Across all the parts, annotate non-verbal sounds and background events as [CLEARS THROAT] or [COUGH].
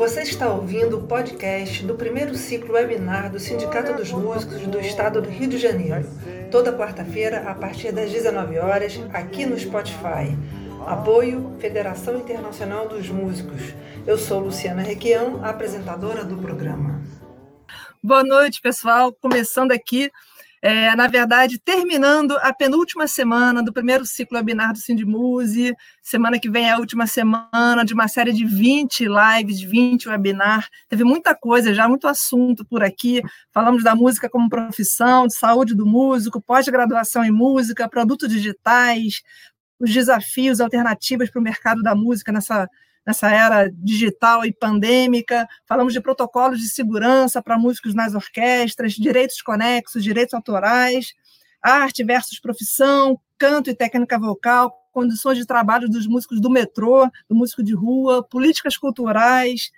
Você está ouvindo o podcast do primeiro ciclo webinar do Sindicato dos Músicos do Estado do Rio de Janeiro, toda quarta-feira a partir das 19 horas, aqui no Spotify. Apoio Federação Internacional dos Músicos. Eu sou Luciana Requião, apresentadora do programa. Boa noite, pessoal. Começando aqui é, na verdade, terminando a penúltima semana do primeiro ciclo webinar do Sindimuse. Semana que vem é a última semana de uma série de 20 lives, 20 webinar. Teve muita coisa já, muito assunto por aqui. Falamos da música como profissão, de saúde do músico, pós-graduação em música, produtos digitais, os desafios, alternativas para o mercado da música nessa nessa era digital e pandêmica. Falamos de protocolos de segurança para músicos nas orquestras, direitos conexos, direitos autorais, arte versus profissão, canto e técnica vocal, condições de trabalho dos músicos do metrô, do músico de rua, políticas culturais,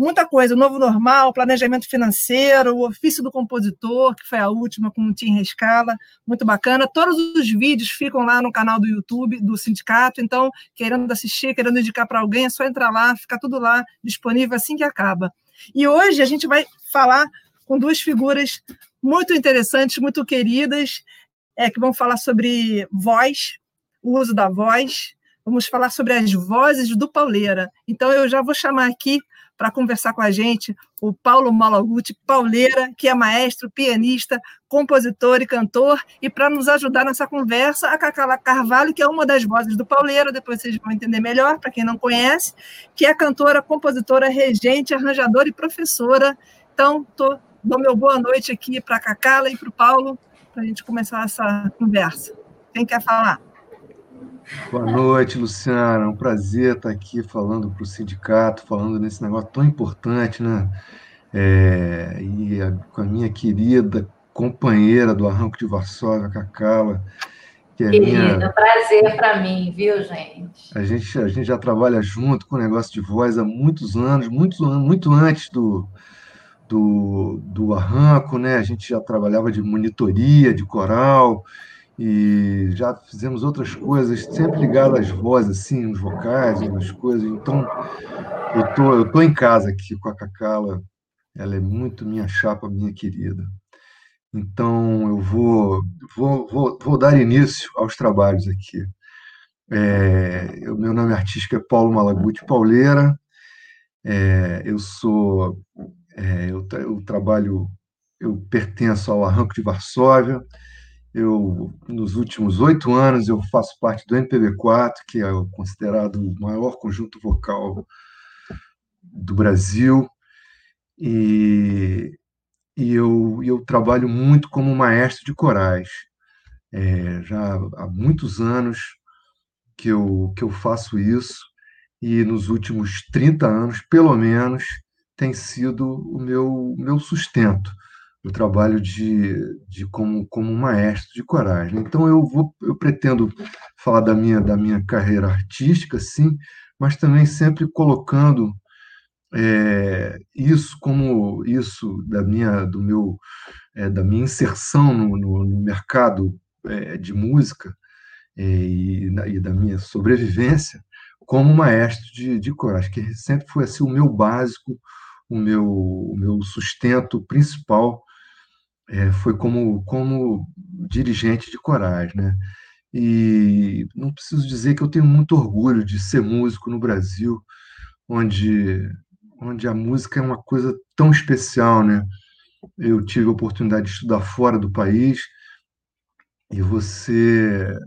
muita coisa, o novo normal, planejamento financeiro, o ofício do compositor, que foi a última com o Tim Rescala, muito bacana. Todos os vídeos ficam lá no canal do YouTube do sindicato, então, querendo assistir, querendo indicar para alguém, é só entrar lá, fica tudo lá disponível assim que acaba. E hoje a gente vai falar com duas figuras muito interessantes, muito queridas, é, que vão falar sobre voz, o uso da voz, vamos falar sobre as vozes do Pauleira. Então, eu já vou chamar aqui para conversar com a gente o Paulo Malaguti Pauleira, que é maestro, pianista, compositor e cantor, e para nos ajudar nessa conversa, a Cacala Carvalho, que é uma das vozes do Pauleira, depois vocês vão entender melhor, para quem não conhece, que é cantora, compositora, regente, arranjadora e professora. Então, tô, dou meu boa noite aqui para a Cacala e para o Paulo, para a gente começar essa conversa. Quem quer falar? Boa noite, Luciana. É um prazer estar aqui falando para o sindicato, falando nesse negócio tão importante, né? É, e a, com a minha querida companheira do Arranco de Varsóvia, Cacala. Que é Querida, minha... prazer para mim, viu, gente? A, gente? a gente já trabalha junto com o negócio de voz há muitos anos, muito, muito antes do, do, do arranco, né? A gente já trabalhava de monitoria, de coral, e já fizemos outras coisas, sempre ligado às vozes, assim, os vocais, as coisas. Então, eu tô, eu tô em casa aqui com a Cacala, ela é muito minha chapa, minha querida. Então, eu vou, vou, vou, vou dar início aos trabalhos aqui. É, o meu nome artístico é Paulo Malaguti Pauleira, é, eu sou, é, eu, eu trabalho, eu pertenço ao Arranco de Varsóvia, eu, nos últimos oito anos, eu faço parte do MPB4, que é considerado o maior conjunto vocal do Brasil, e, e eu, eu trabalho muito como maestro de corais. É, já há muitos anos que eu, que eu faço isso, e nos últimos 30 anos, pelo menos, tem sido o meu, meu sustento o trabalho de, de como, como maestro de coragem. Então eu vou eu pretendo falar da minha da minha carreira artística, sim, mas também sempre colocando é, isso como isso da minha do meu é, da minha inserção no, no, no mercado é, de música é, e, e, da minha sobrevivência como maestro de, de coragem, que sempre foi assim o meu básico, o meu, o meu sustento principal é, foi como, como dirigente de corais, né? E não preciso dizer que eu tenho muito orgulho de ser músico no Brasil, onde, onde a música é uma coisa tão especial, né? Eu tive a oportunidade de estudar fora do país e você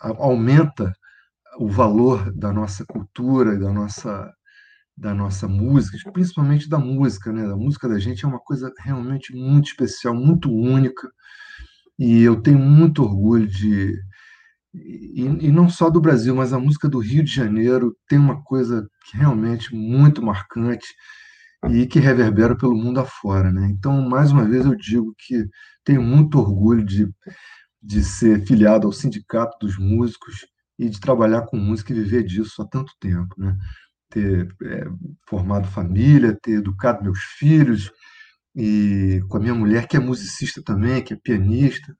aumenta o valor da nossa cultura, da nossa da nossa música, principalmente da música, né? A música da gente é uma coisa realmente muito especial, muito única, e eu tenho muito orgulho de e, e, não só do Brasil, mas a música do Rio de Janeiro tem uma coisa realmente muito marcante e que reverbera pelo mundo afora, né? Então, mais uma vez eu digo que tenho muito orgulho de, de ser filiado ao Sindicato dos Músicos e de trabalhar com música e viver disso há tanto tempo, né? Ter é, formado família, ter educado meus filhos, e com a minha mulher, que é musicista também, que é pianista.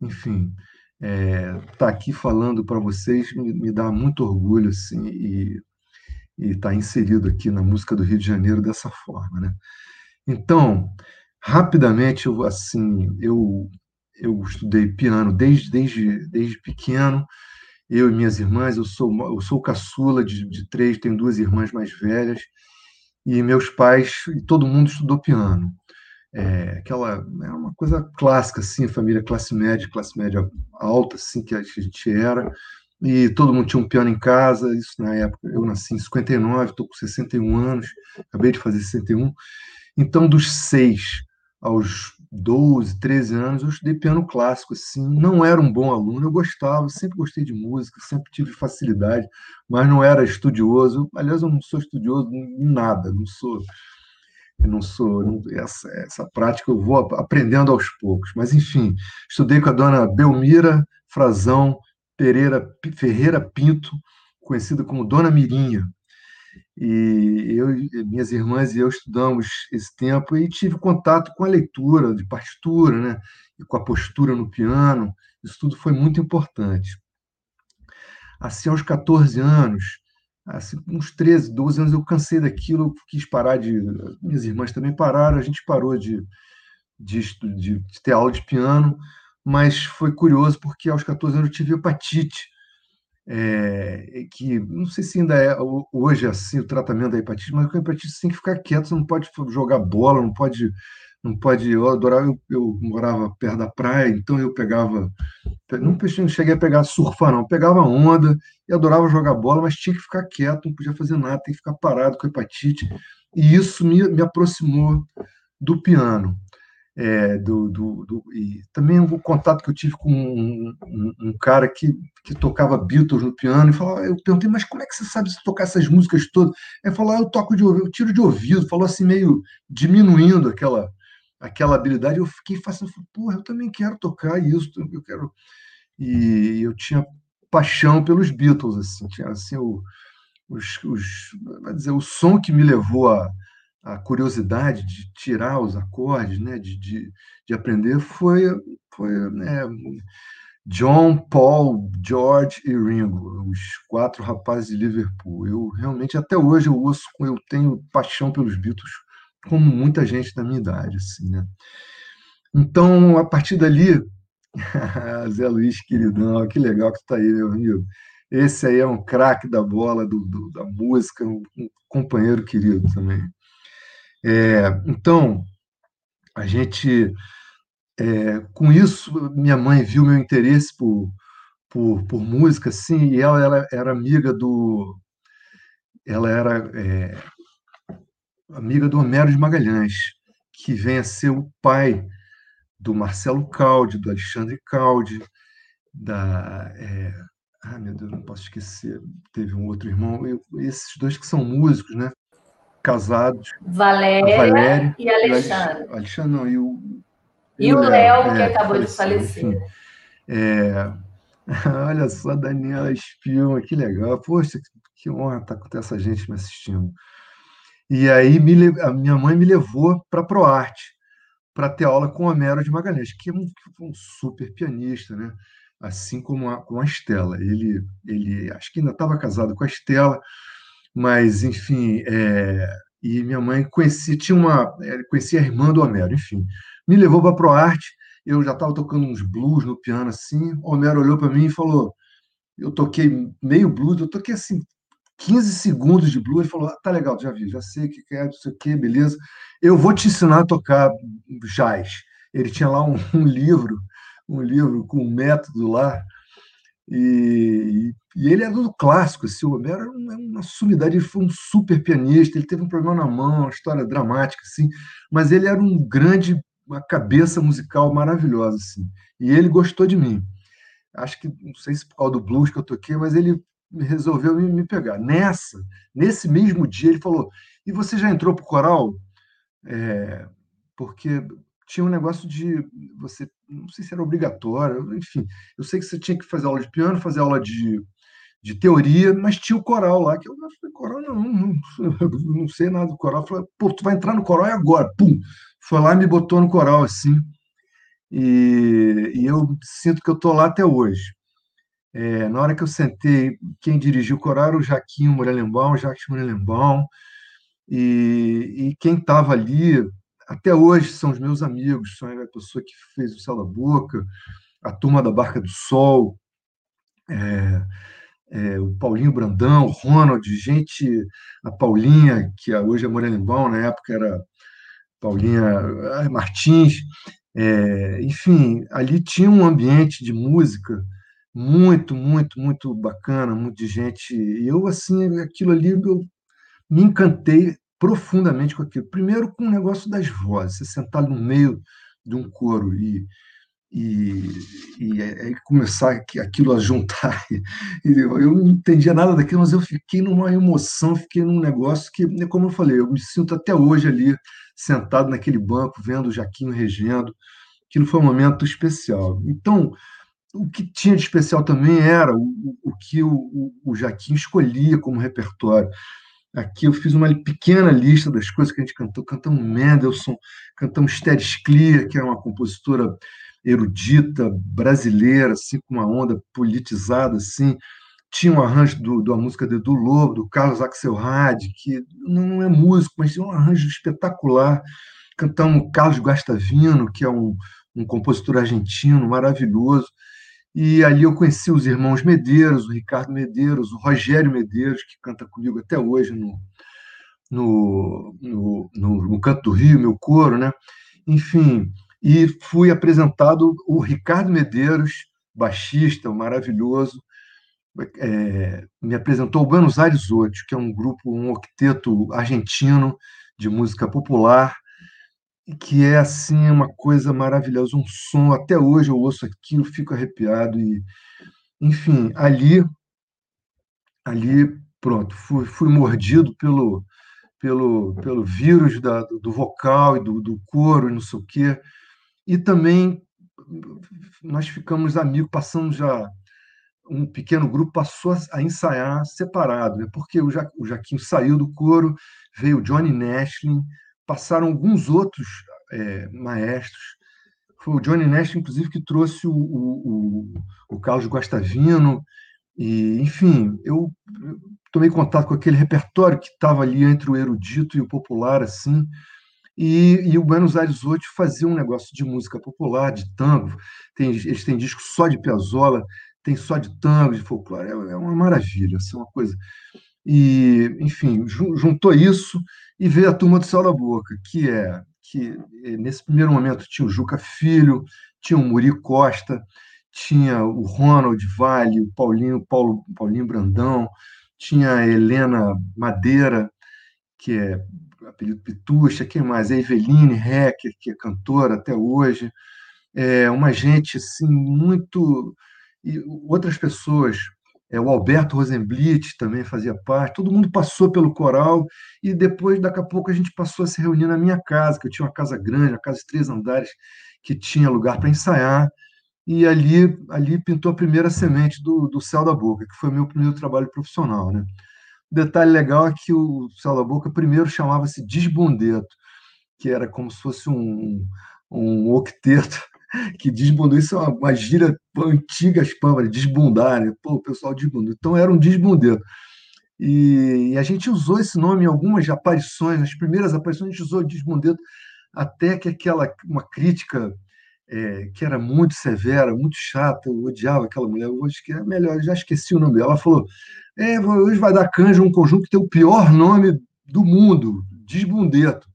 Enfim, estar é, tá aqui falando para vocês me, me, dá muito orgulho, assim, e, e está inserido aqui na música do Rio de Janeiro dessa forma, né? Então, rapidamente, eu, assim, eu eu estudei piano desde, desde, desde pequeno, eu e minhas irmãs, eu sou eu sou caçula de, de três, tenho duas irmãs mais velhas, e meus pais, e todo mundo estudou piano. É, aquela é uma coisa clássica assim, família classe média, classe média alta assim que a gente era, e todo mundo tinha um piano em casa, isso na época, eu nasci em 59, estou com 61 anos, acabei de fazer 61. Então, dos seis aos 12, 13 anos, eu estudei piano clássico, assim, não era um bom aluno, eu gostava, sempre gostei de música, sempre tive facilidade, mas não era estudioso. Aliás, eu não sou estudioso em nada, não sou não sou não, essa, essa prática eu vou aprendendo aos poucos. Mas enfim, estudei com a dona Belmira Frazão Pereira Ferreira Pinto, conhecida como Dona Mirinha. E eu, minhas irmãs e eu estudamos esse tempo e tive contato com a leitura de partitura, né? E com a postura no piano. Isso tudo foi muito importante. Assim, aos 14 anos, assim, uns 13, 12 anos, eu cansei daquilo, quis parar de. Minhas irmãs também pararam, a gente parou de, de, de, de ter aula de piano, mas foi curioso porque aos 14 anos eu tive hepatite é, que não sei se ainda é hoje assim o tratamento da hepatite, mas com a hepatite você tem que ficar quieto, você não pode jogar bola, não pode, não pode. Eu adorava, eu, eu morava perto da praia, então eu pegava, não, não cheguei a pegar surfar não, pegava onda e adorava jogar bola, mas tinha que ficar quieto, não podia fazer nada, tem que ficar parado com hepatite, e isso me, me aproximou do piano é, do, do, do, e também o contato que eu tive com um, um, um, cara que, que tocava Beatles no piano e falou, eu perguntei, mas como é que você sabe tocar essas músicas todas? Ele falou, ah, eu toco de ouvido, eu tiro de ouvido, falou assim meio diminuindo aquela aquela habilidade. Eu fiquei fascinado, porra, eu também quero tocar isso, eu quero e eu tinha paixão pelos Beatles assim, tinha assim o, os, os, dizer, o som que me levou a a curiosidade de tirar os acordes, né, de, de, de aprender, foi, foi né, John, Paul, George e Ringo, os quatro rapazes de Liverpool. Eu realmente, até hoje, eu ouço, eu tenho paixão pelos Beatles, como muita gente da minha idade, assim, né? Então, a partir dali, [LAUGHS] Zé Luiz, queridão, que legal que tu tá aí, meu amigo. Esse aí é um craque da bola, do, do, da música, um, companheiro querido também. É, então, a gente, é, com isso, minha mãe viu meu interesse por, por, por música, sim, e ela, ela era amiga do. Ela era é, amiga do Homero de Magalhães, que vem a ser o pai do Marcelo Caldi, do Alexandre Caldi, da. Ah, meu Deus, não posso esquecer. Teve um outro irmão, eu, esses dois que são músicos, né? Casados. Valéria, Valéria e Alexandre. Alexandre não, e o. E, o Léo, que é, acabou de falecer. É, [LAUGHS] olha só, Daniela Espilma, que legal. Poxa, que honra estar com essa gente me assistindo. E aí me, a minha mãe me levou para a ProArte, para ter aula com o Homero de Magalhães, que é um, um super pianista, né? assim como a, com a Estela. Ele, ele acho que ainda estava casado com a Estela, mas, enfim, é, e minha mãe conhecia, tinha uma, é, conhecia a irmã do Homero, enfim. Me levou para a ProArte, eu já estava tocando uns blues no piano assim, o Homero olhou para mim e falou, eu toquei meio blues, eu toquei assim 15 segundos de blues, e falou, ah, tá legal, já vi, já sei o que é, não sei o que, beleza, eu vou te ensinar a tocar jazz. Ele tinha lá um, [LAUGHS] um livro, um livro com um método lá, e, e ele é do clássico, assim, o Homero era uma, uma sumidade, ele foi um super pianista, ele teve um problema na mão, uma história dramática, assim, mas ele era um grande, uma cabeça musical maravilhosa, assim, e ele gostou de mim. Acho que, não sei se por causa do blues que eu toquei, mas ele resolveu me, me pegar. Nessa, nesse mesmo dia, ele falou, e você já entrou para o coral? É, porque tinha um negócio de você, não sei se era obrigatório, enfim, eu sei que você tinha que fazer aula de piano, fazer aula de, de teoria, mas tinha o coral lá, que eu falei, coral não, não, [LAUGHS] não sei nada do coral. Eu falei, pô, tu vai entrar no coral e agora, pum! Foi lá e me botou no coral, assim, e, e eu sinto que eu tô lá até hoje. É, na hora que eu sentei, quem dirigiu o coral era o Jaquinho Morelenbaum, Jacques Morelenbaum, e, e quem estava ali, até hoje, são os meus amigos, são a pessoa que fez o Céu da Boca, a turma da Barca do Sol, é, é, o Paulinho Brandão, o Ronald, gente, a Paulinha, que hoje é Morelenbaum, na época era Paulinha ah, Martins, é, enfim, ali tinha um ambiente de música muito, muito, muito bacana, muito de gente. E eu, assim, aquilo ali, eu me encantei profundamente com aquilo. Primeiro, com o negócio das vozes, você sentar no meio de um coro e, e, e aí começar aquilo a juntar. [LAUGHS] Eu não entendia nada daquilo, mas eu fiquei numa emoção, fiquei num negócio que, como eu falei, eu me sinto até hoje ali, sentado naquele banco, vendo o Jaquinho regendo. Aquilo foi um momento especial. Então, o que tinha de especial também era o, o que o, o escolhia como repertório. Aqui eu fiz uma pequena lista das coisas que a gente cantou. Cantamos Mendelssohn, cantamos Teres Clear, que era uma compositora erudita brasileira, assim, com uma onda politizada, assim. Tinha um arranjo do, da música de Edu Lobo, do Carlos Axelrad, que não é músico, mas tinha um arranjo espetacular. Cantamos Carlos Guastavino, que é um, um compositor argentino maravilhoso. E ali eu conheci os irmãos Medeiros, o Ricardo Medeiros, o Rogério Medeiros, que canta comigo até hoje no, no, no, no, no Canto do Rio, meu coro, né? Enfim, e fui apresentado o Ricardo Medeiros, baixista, maravilhoso, é, me apresentou o Buenos Aires Oito, que é um grupo, um octeto argentino de música popular, que é assim uma coisa maravilhosa, um som. Até hoje eu ouço aquilo, fico arrepiado e, enfim, ali, ali, pronto, fui, fui mordido pelo pelo, pelo vírus da, do vocal e do, do coro e não sei o quê. E também nós ficamos amigos, passamos já um pequeno grupo passou a ensaiar separado, né? porque o, ja, o Jaquinho saiu do coro, veio o Johnny Nashlin, passaram alguns outros é, maestros. Foi o Johnny Nash, inclusive, que trouxe o, o, o Carlos Guastavino. E, enfim, eu tomei contato com aquele repertório que estava ali entre o erudito e o popular, assim. E, e, o Buenos Aires hoje fazia um negócio de música popular, de tango. Tem, eles têm disco só de Piazzolla, tem só de tango, de folclore. É, é uma maravilha, assim, uma coisa. E, enfim, juntou isso e veio a turma do Céu da Boca, que é que eh, nesse primeiro momento tinha o Juca Filho, tinha o Muri Costa, tinha o Ronald Vale, o Paulinho, Paulo, Paulinho Brandão, tinha a Helena Madeira, que é apelido Pitucha, quem mais? A Eveline Hecker, que é cantora até hoje. É uma gente assim muito e outras pessoas é, o Alberto Rosenblit também fazia parte, todo mundo passou pelo coral e depois, daqui a pouco, a gente passou a se reunir na minha casa, que eu tinha uma casa grande, uma casa de três andares, que tinha lugar para ensaiar, e ali, ali pintou a primeira semente do, do Céu da Boca, que foi o meu primeiro trabalho profissional. Né? O detalhe legal é que o Céu da Boca primeiro chamava-se Desbundeto, que era como se fosse um, um octeto que desbundou. Isso é uma, uma gíria antiga espamba, desbundar, né? Pô, o pessoal desbundou. Então era um desbundeiro. E, e, a gente usou esse nome em algumas aparições, nas primeiras aparições a gente usou desbundeiro, até que aquela uma crítica é, que era muito severa, muito chata, eu odiava aquela mulher, hoje que é melhor, já esqueci o nome dela. Ela falou: é, hoje vai dar canja um conjunto que tem o pior nome do mundo, Desbundeto.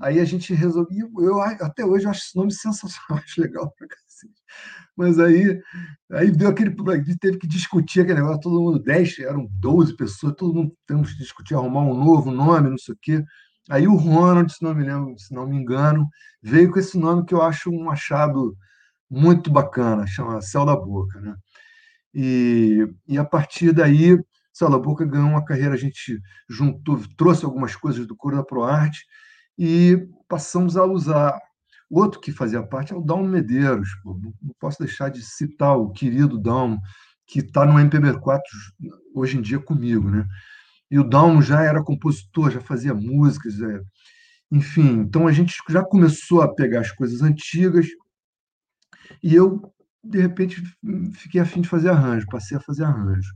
Aí a gente resolveu. Eu, até hoje eu acho esse nome [LAUGHS] sensacional, acho legal pra cacete. Mas aí, aí deu aquele problema, teve que discutir aquele negócio, todo mundo, 10, eram 12 pessoas, todo mundo temos que discutir, arrumar um novo nome, não sei o quê. Aí o Ronald, se não me lembro, se não me engano, veio com esse nome que eu acho um achado muito bacana, chama Céu da Boca, né? E, e a partir daí, Céu da Boca ganhou uma carreira, a gente juntou, trouxe algumas coisas do coro da ProArte, e passamos a usar. Outro que fazia parte é o Dalmo Medeiros. Pô. Não posso deixar de citar o querido Dalmo, que está no MPB4 hoje em dia comigo. Né? E o Dalmo já era compositor, já fazia músicas. É... Enfim, então a gente já começou a pegar as coisas antigas e eu de repente, fiquei afim de fazer arranjo, passei a fazer arranjo.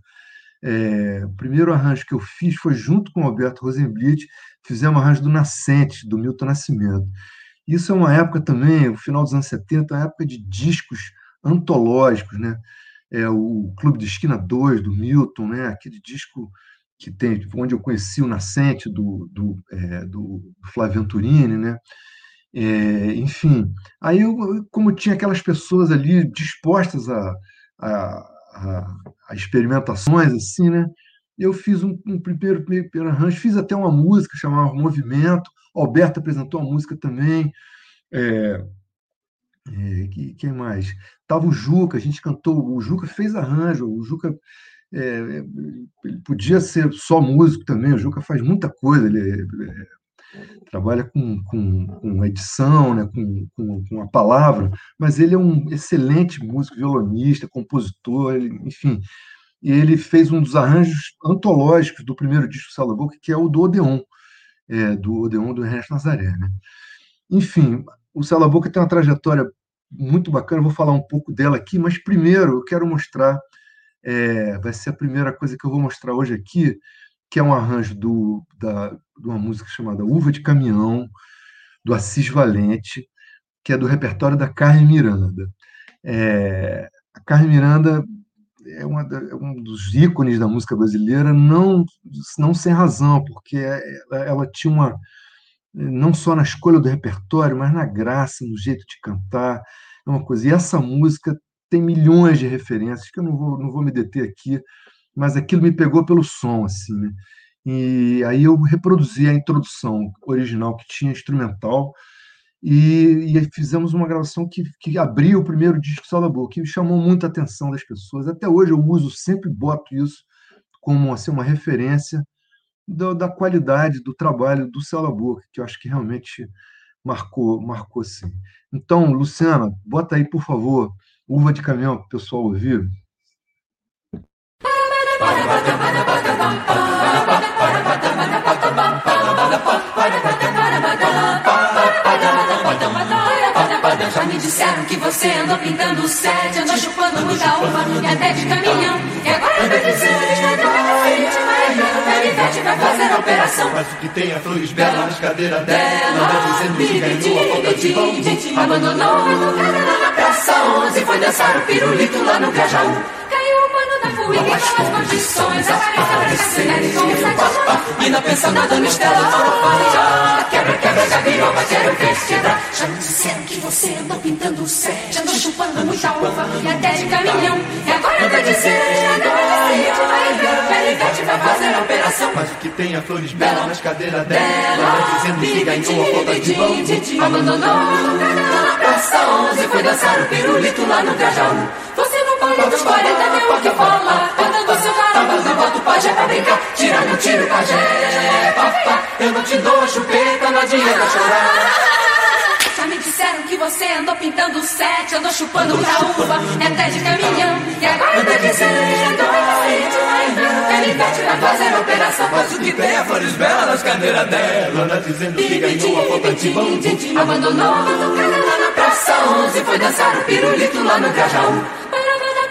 É, o primeiro arranjo que eu fiz foi junto com o Alberto Rosenblit, fizemos arranjo do Nascente, do Milton Nascimento. Isso é uma época também, o final dos anos 70, uma época de discos antológicos, né? É, o Clube de Esquina 2, do Milton, né? aquele disco que tem, onde eu conheci o Nascente, do, do, é, do Flávio Venturini, né? É, enfim, aí eu, como tinha aquelas pessoas ali dispostas a, a, a, experimentações, assim, né? Eu fiz um, um primeiro, primeiro arranjo, fiz até uma música chamada Movimento, Alberto apresentou a música também. É, é, quem mais? Tava o Juca, a gente cantou, o Juca fez arranjo, o Juca é, ele podia ser só músico também, o Juca faz muita coisa, ele, ele é, trabalha com, com, com edição, né, com, com, com, a palavra, mas ele é um excelente músico, violonista, compositor, ele, enfim. E ele fez um dos arranjos antológicos do primeiro disco do Sala Boca, que é o do Odeon, é, do Odeon do Ernesto Nazaré. Né? Enfim, o Sala Boca tem uma trajetória muito bacana, vou falar um pouco dela aqui, mas primeiro eu quero mostrar, é, vai ser a primeira coisa que eu vou mostrar hoje aqui, que é um arranjo do, da, de uma música chamada Uva de Caminhão, do Assis Valente, que é do repertório da Carmen Miranda. É, a Carmen Miranda é, uma, é, um dos ícones da música brasileira, não, não sem razão, porque ela, ela tinha uma. não só na escolha do repertório, mas na graça, no jeito de cantar. É uma coisa. E essa música tem milhões de referências, que eu não vou, não vou me deter aqui, mas aquilo me pegou pelo som, assim, né? E aí eu reproduzi a introdução original que tinha instrumental e, e fizemos uma gravação que, que abriu o primeiro disco Sala Boa, que chamou muita atenção das pessoas. Até hoje eu uso, sempre boto isso como assim, uma referência do, da qualidade do trabalho do Sala Boca, que eu acho que realmente marcou, marcou sim. Então, Luciana, bota aí, por favor, Uva de Caminhão para o pessoal ouvir. Já me disseram que você andou pintando sede, andou chupando muita uva e até de caminhão. E agora tá dizendo que está doente, mas Ivete vai fazer a operação. Mas o que tem é flores belas nas cadeiras dela. Anda dizendo que ganhou a falta de bom. Abandonou a lá na Praça 11, foi dançar o pirulito lá no Grajaú fui que as condições aparecem na e na pensão da dona Estela Quebra, quebra, já virou, mas quero ver quebra. Já me disseram que você andou pintando o céu. Já andou chupando muita uva e até de caminhão. E agora tá dizendo que Perivete vai fazer a operação. Mas o que tem é flores belas nas cadeiras dela. Dizendo que ganhou a falta de bom Abandonou na praça 11 Foi dançar o pirulito lá no Grajaú Olha dos 40 deu o que falar Cantando seu caramba, não bota o pajé pra brincar Tirando tiro, pajé, papá Eu não te dou a chupeta, não adianta chorar já me disseram que você andou pintando sete, andou chupando uva, é até de caminhão. E agora tá dizendo ele vai fazer a operação. Mas o que tem é flores belas nas cadeiras dela. Anda dizendo que ganhou a falta de. Abandonou a batucada lá na Praça 11, foi dançar o pirulito lá no Grajaú.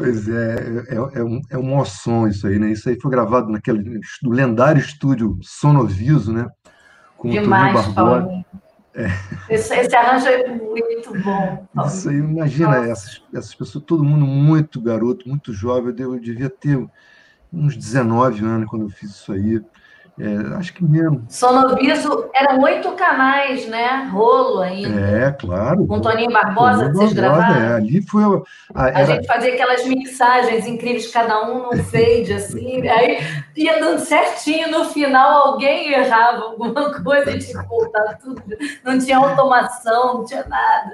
Pois é, é, é, um, é um som isso aí, né? Isso aí foi gravado naquele do lendário estúdio Sonoviso, né? Com Demais, o Barbosa. É. Esse, esse, arranjo é muito bom. Paulo. Isso aí, imagina, essas, essas pessoas, todo mundo muito garoto, muito jovem. Eu, eu devia ter uns 19 anos quando eu fiz isso aí. É, acho que mesmo. Sonoviso eram oito canais, né? Rolo ainda. É, claro. Com Toninho Barbosa, Toninho vocês Barbosa, gravaram? É, ali foi. A, a gente fazia aquelas mixagens incríveis, cada um no [LAUGHS] fade, assim, aí ia dando certinho, no final alguém errava alguma coisa, a gente voltava tudo. Não tinha automação, não tinha nada.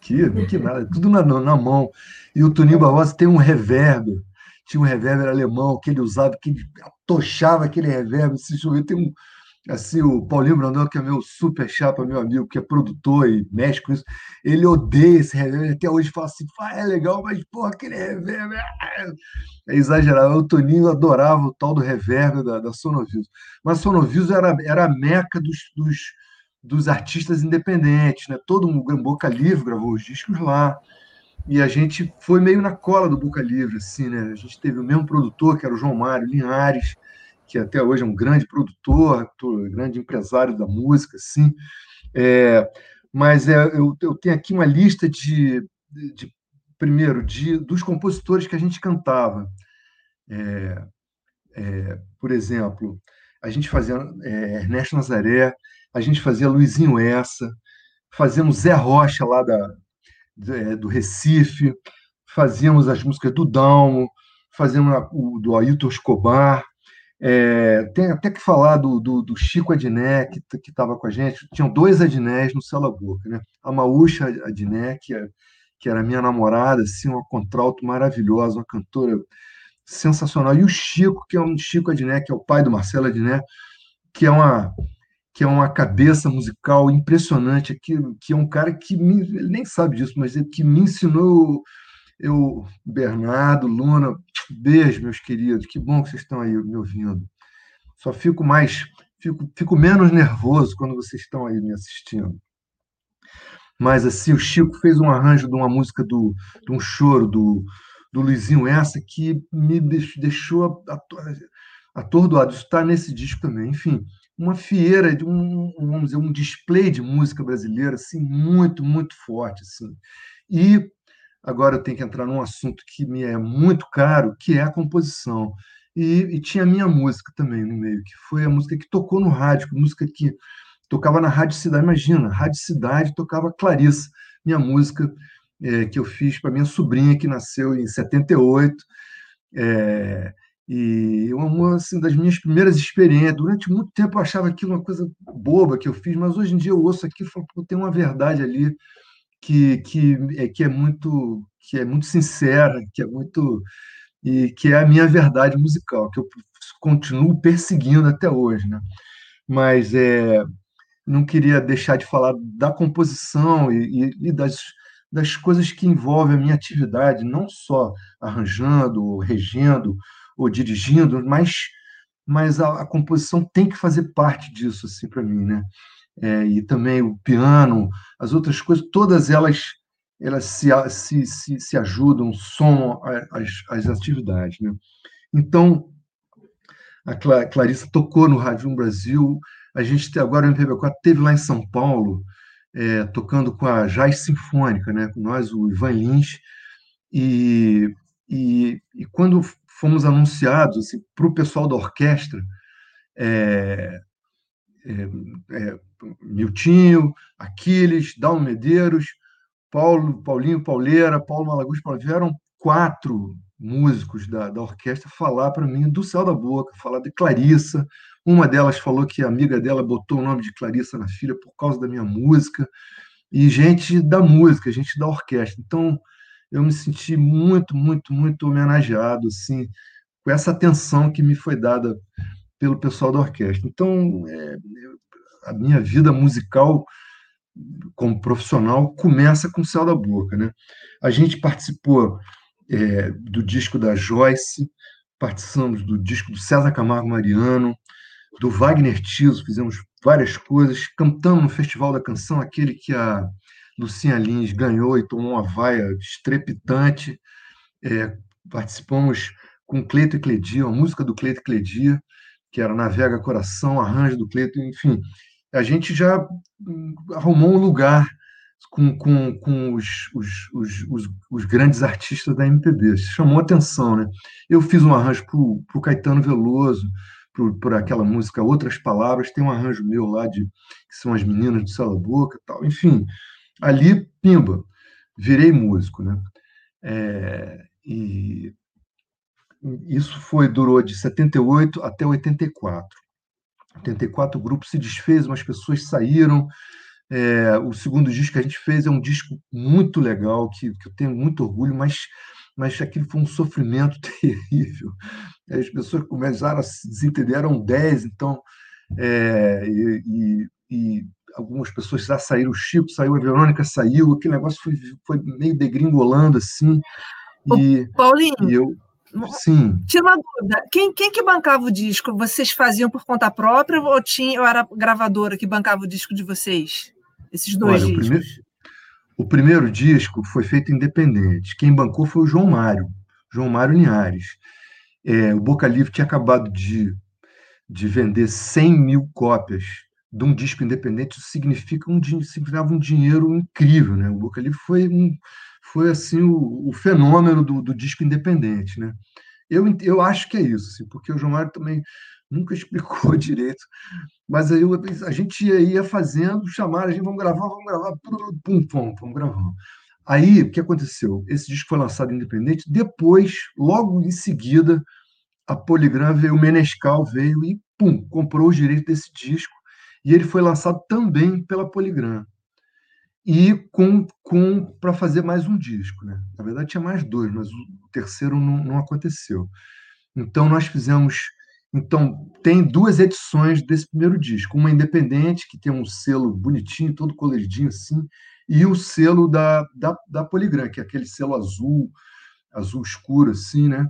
Que, que nada, tudo na, na mão. E o Toninho Barbosa tem um reverb tinha um reverber alemão que ele usava, que ele atochava aquele reverber. Se chover, tem um. Assim, o Paulinho Brandão, que é meu super chapa, meu amigo, que é produtor e mexe com isso, ele odeia esse reverber. Até hoje fala assim: ah, é legal, mas porra, aquele reverber. [LAUGHS] É exagerado. O Toninho adorava o tal do reverber da, da Sonoviso. Mas a Sonoviso era, era a meca dos, dos, dos artistas independentes, né? Todo mundo, Boca Livre gravou os discos lá e a gente foi meio na cola do Boca Livre, assim, né? A gente teve o mesmo produtor, que era o João Mário Linhares, que até hoje é um grande produtor, grande empresário da música, assim. É, mas é, eu, eu, tenho aqui uma lista de, de, primeiro, de, dos compositores que a gente cantava. É, é por exemplo, a gente fazia é, Ernesto Nazaré, a gente fazia Luizinho Essa, fazíamos Zé Rocha lá da, é, do Recife, fazíamos as músicas do Dalmo, fazíamos o do Ailton Escobar. É, tem até que falar do, do, do Chico Adné, que estava com a gente. Tinham dois Adnés no Cela Boca. Né? A Maúcha Adné, que, é, que era minha namorada, assim, uma contralto maravilhosa, uma cantora sensacional. E o Chico, que é um Chico Adné, que é o pai do Marcelo Adné, que é uma que é uma cabeça musical impressionante, que, que é um cara que me, ele nem sabe disso, mas ele que me ensinou, eu, Bernardo, Luna, beijo, meus queridos, que bom que vocês estão aí me ouvindo. Só fico mais, fico, fico menos nervoso quando vocês estão aí me assistindo. Mas assim, o Chico fez um arranjo de uma música do, de um choro do, do Luizinho essa que me deixou atordoado. Isso está nesse disco também. Enfim, uma fieira, de um, vamos dizer, um display de música brasileira assim muito, muito forte assim. E agora eu tenho que entrar num assunto que me é muito caro, que é a composição. E, e tinha a minha música também no meio, que foi a música que tocou no rádio, música que tocava na Rádio Cidade, imagina, Rádio Cidade tocava Clarissa, minha música é, que eu fiz para minha sobrinha que nasceu em 78. É, e uma assim, das minhas primeiras experiências. Durante muito tempo eu achava aquilo uma coisa boba que eu fiz, mas hoje em dia eu ouço aquilo e falo, tem uma verdade ali que, que, é, que é muito que é muito sincera, que é muito e que é a minha verdade musical, que eu continuo perseguindo até hoje, né? Mas é, não queria deixar de falar da composição e, e, e das, das coisas que envolvem a minha atividade, não só arranjando, regendo ou dirigindo, mas, mas a, a composição tem que fazer parte disso, assim, para mim, né? É, e também o piano, as outras coisas, todas elas elas se, se, se, se ajudam, somam as, as atividades, né? Então, a Clarissa tocou no Rádio Brasil, a gente agora no MPB4 teve lá em São Paulo, é, tocando com a Jazz Sinfônica, né? com nós, o Ivan Lins, e, e, e quando fomos anunciados assim, para o pessoal da orquestra, é, é, é, Miltinho, Aquiles, Dalmo Medeiros, Paulo, Paulinho Pauleira, Paulo Malagus, vieram quatro músicos da, da orquestra falar para mim do céu da boca, falar de Clarissa. Uma delas falou que a amiga dela botou o nome de Clarissa na filha por causa da minha música. E gente da música, gente da orquestra. Então, eu me senti muito, muito, muito homenageado, assim, com essa atenção que me foi dada pelo pessoal da orquestra. Então, é, a minha vida musical como profissional começa com o Céu da Boca, né? A gente participou é, do disco da Joyce, participamos do disco do César Camargo Mariano, do Wagner Tiso, fizemos várias coisas, cantamos no Festival da Canção, aquele que a Lucinha Lins ganhou e tomou uma vaia estrepitante. É, participamos com Cleito e Cledia, a música do Cleito e Cledia, que era Navega Coração, arranjo do Cleito, enfim. A gente já hum, arrumou um lugar com, com, com os, os, os, os, grandes artistas da MPB. Chamou atenção, né? Eu fiz um arranjo para o Caetano Veloso, por, aquela música Outras Palavras, tem um arranjo meu lá de que são as meninas do Céu Boca tal. Enfim, ali, pimba, virei músico, né? É, e isso foi durou de 78 até 84. 84 o grupo se desfez, umas pessoas saíram. É, o segundo disco que a gente fez é um disco muito legal, que, que eu tenho muito orgulho, mas mas aquilo foi um sofrimento [LAUGHS] terrível. As pessoas começaram a se desentender, eram 10, então, é, e, e, e, algumas pessoas já saíram, o Chico saiu, a Verônica saiu, aquele negócio foi, foi meio degringolando assim. E, Paulinho, e eu, sim. Tira uma dúvida, quem, quem que bancava o disco? Vocês faziam por conta própria ou, tinha, ou era a gravadora que bancava o disco de vocês? Esses dois Olha, discos? O primeiro, o primeiro disco foi feito independente. Quem bancou foi o João Mário, João Mário Linhares. É, o Boca Livre tinha acabado de, de vender 100 mil cópias de um disco independente. Isso significa um, significava um dinheiro incrível. Né? O Boca Livre foi, um, foi assim o, o fenômeno do, do, disco independente. Né? Eu, eu acho que é isso, assim, porque o João Mário também nunca [LAUGHS] explicou direito. Mas aí a gente ia fazendo, chamaram, a gente vamos gravar, vamos gravar, pum, pum, vamos gravando. Aí, o que aconteceu? Esse disco foi lançado independente, depois, logo em seguida, a Poligram veio, o Menescal veio e, pum, comprou os direitos desse disco, e ele foi lançado também pela Poligram. E com, com para fazer mais um disco. Né? Na verdade, tinha mais dois, mas o terceiro não, não aconteceu. Então, nós fizemos então, tem duas edições desse primeiro disco. Uma independente, que tem um selo bonitinho, todo coloridinho assim, e o selo da, da, da Poligram, que é aquele selo azul, azul escuro, assim, né?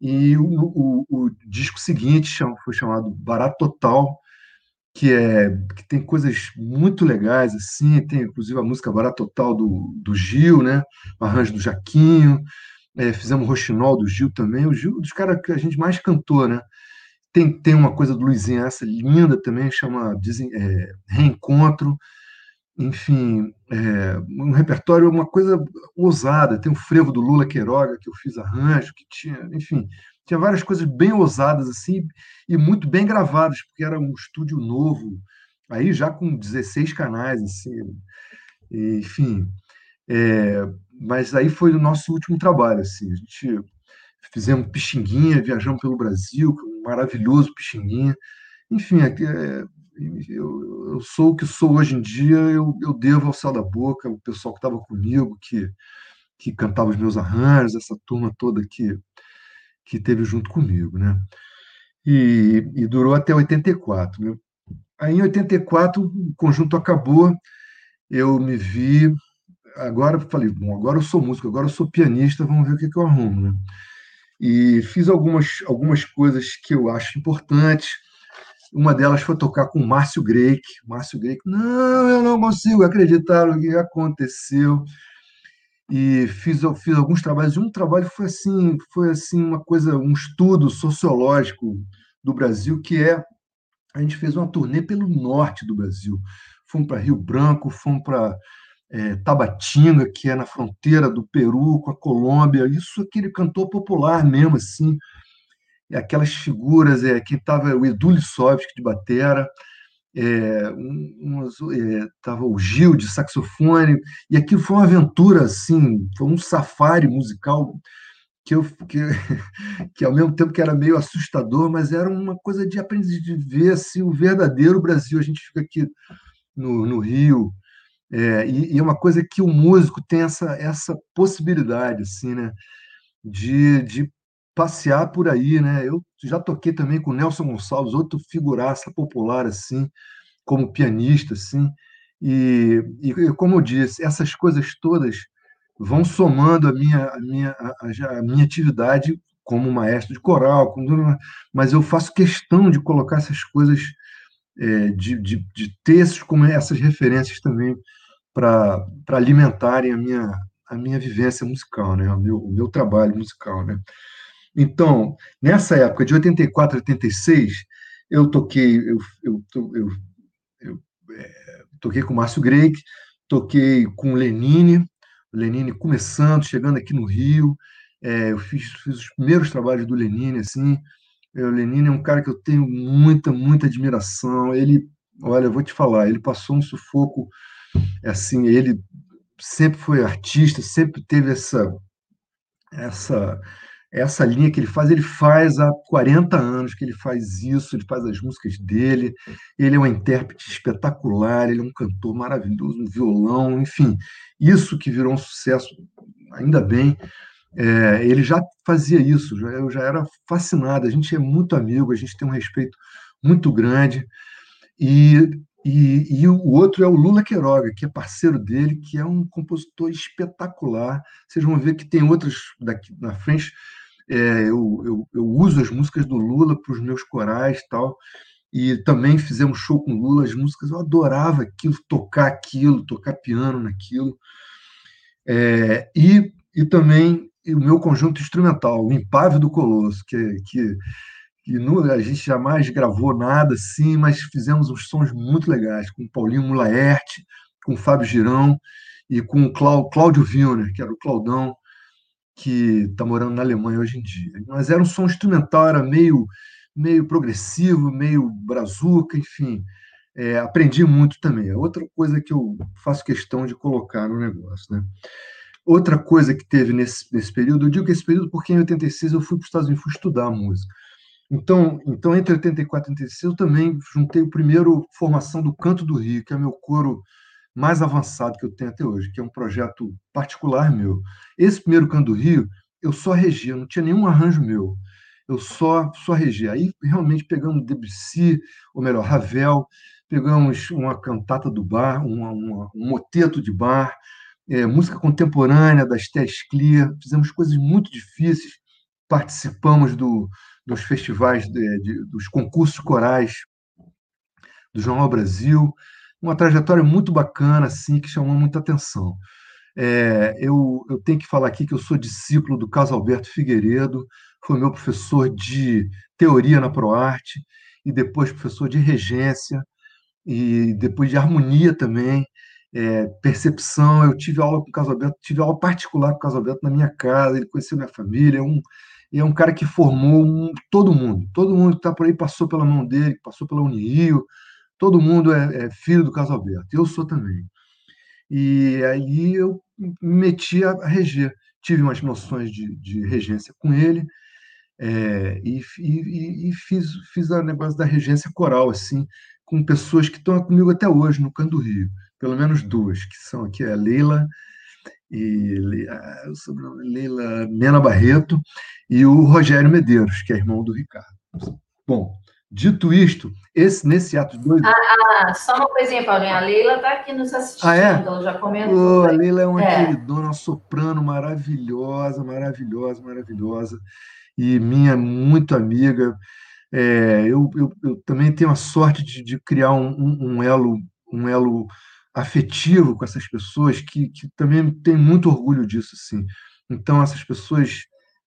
E o, o, o disco seguinte foi chamado Barato Total, que é que tem coisas muito legais, assim, tem inclusive a música Barato Total do, do Gil, né? O arranjo do Jaquinho, é, fizemos Roxinol do Gil também, o Gil dos caras que a gente mais cantou, né? Tem, tem uma coisa do Luizinho essa linda também, chama dizem, é, Reencontro. Enfim, é, um repertório, uma coisa ousada. Tem o frevo do Lula Queiroga, que eu fiz arranjo, que tinha, enfim, tinha várias coisas bem ousadas assim e muito bem gravadas, porque era um estúdio novo, aí já com 16 canais, assim, enfim. É, mas aí foi o nosso último trabalho, assim, a gente fizemos Pixinguinha, viajamos pelo Brasil, um maravilhoso Pixinguinha. Enfim, é, é, eu, eu, sou o que sou hoje em dia, eu, eu devo ao Céu da Boca, o pessoal que estava comigo, que, que cantava os meus arranjos, essa turma toda que, que teve junto comigo. Né? E, e durou até 84. Né? Aí, em 84, o conjunto acabou, eu me vi. Agora falei, bom, agora eu sou músico, agora eu sou pianista, vamos ver o que, que eu arrumo. Né? e fiz algumas, algumas coisas que eu acho importantes. Uma delas foi tocar com o Márcio Greik. Márcio Greik, não, eu não consigo acreditar no que aconteceu. E fiz, fiz alguns trabalhos. Um trabalho foi assim, foi assim uma coisa, um estudo sociológico do Brasil, que é a gente fez uma turnê pelo norte do Brasil. Fomos para Rio Branco, fomos para é, Tabatinga, que é na fronteira do Peru com a Colômbia, isso aquele cantor popular mesmo, assim, aquelas figuras, é, que estava o Edu Lissovski de batera, é, um, é, o Gil de saxofone, e aquilo foi uma aventura, assim, foi um safari musical que eu que, [LAUGHS] que ao mesmo tempo que era meio assustador, mas era uma coisa de aprender de ver assim, o verdadeiro Brasil. A gente fica aqui no, no Rio, é, e, e, é uma coisa que o músico tem essa, essa possibilidade, assim, né? De, de passear por aí, né? Eu já toquei também com Nelson Gonçalves, outro figuraça popular, assim, como pianista, assim. E, e como eu disse, essas coisas todas vão somando a minha, a minha, a, a minha atividade como maestro de coral, como, mas eu faço questão de colocar essas coisas, é, de, de, de textos como essas referências também para alimentarem a minha, a minha vivência musical, né? o, meu, o meu trabalho musical. Né? Então, nessa época, de 84 a 86, eu toquei, eu, eu, eu, eu é, toquei com Márcio Greik, toquei com Lenine, o Lenine começando, chegando aqui no Rio, é, eu fiz, fiz os primeiros trabalhos do Lenine, assim, o Lenine é um cara que eu tenho muita, muita admiração, ele, olha, eu vou te falar, ele passou um sufoco assim, ele sempre foi artista, sempre teve essa essa essa linha que ele faz, ele faz há 40 anos que ele faz isso, ele faz as músicas dele, ele é um intérprete espetacular, ele é um cantor maravilhoso, um violão, enfim, isso que virou um sucesso, ainda bem, é, ele já fazia isso, já, eu já era fascinado. A gente é muito amigo, a gente tem um respeito muito grande. E, e, e o outro é o Lula Queiroga, que é parceiro dele, que é um compositor espetacular. Vocês vão ver que tem outras daqui na frente. É, eu, eu, eu, uso as músicas do Lula para os meus corais e tal. E também fizemos show com Lula, as músicas, eu adorava aquilo, tocar aquilo, tocar piano naquilo. É, e, e também o meu conjunto instrumental, o Impávido do Colosso, que, que, que no, a gente jamais gravou nada assim, mas fizemos uns sons muito legais, com Paulinho Mulaerte, com Fábio Girão e com o Cláudio Wilner, que era o Claudão, que está morando na Alemanha hoje em dia. Mas era um som instrumental, era meio, meio progressivo, meio brazuca, enfim. É, aprendi muito também. É outra coisa que eu faço questão de colocar no negócio. Né? Outra coisa que teve nesse, nesse período, eu digo que esse período porque em 86 eu fui para os Estados Unidos, fui estudar música. Então, então, entre 84 e 86, eu também juntei o primeiro formação do Canto do Rio, que é meu coro mais avançado que eu tenho até hoje, que é um projeto particular meu. Esse primeiro Canto do Rio, eu só regia, não tinha nenhum arranjo meu. Eu só só regia. Aí realmente pegamos Debussy, ou melhor, Ravel, pegamos uma cantata do bar, uma, uma, um moteto de bar, é, música contemporânea das Tess Clear, fizemos coisas muito difíceis, participamos do, dos festivais, de, de, dos concursos corais do Jornal Brasil, uma trajetória muito bacana, assim, que chamou muita atenção. É, eu, eu tenho que falar aqui que eu sou discípulo do Carlos Alberto Figueiredo, foi meu professor de teoria na ProArte, e depois professor de regência, e depois de harmonia também é, percepção. Eu tive aula com o Casalberto, tive aula particular com o Casalberto na minha casa, ele conheceu minha família, é um, é um cara que formou um, todo mundo. Todo mundo que está por aí passou pela mão dele, passou pela Unirio, todo mundo é, é filho do Casalberto. Eu sou também. E aí eu me meti a, reger. Tive umas noções de, de regência com ele, é, e, e, e, fiz, fiz o negócio da regência coral, assim, com pessoas que estão comigo até hoje no Canto do Rio pelo menos duas, que são aqui a Leila e o sobrenome Leila Mena Barreto e o Rogério Medeiros, que é irmão do Ricardo. Bom, dito isto, esse nesse ato de dois. Ah, ah, só uma coisinha, Paulinho. A Leila está aqui nos assistindo, ah, é? ela já comentou. Oh, a Leila é uma é. queridona, soprano maravilhosa, maravilhosa, maravilhosa. E minha muito amiga. É, eu, eu, eu, também tenho a sorte de, de criar um, um, um elo um elo afetivo com essas pessoas que, que também tem muito orgulho disso, assim. Então, essas pessoas,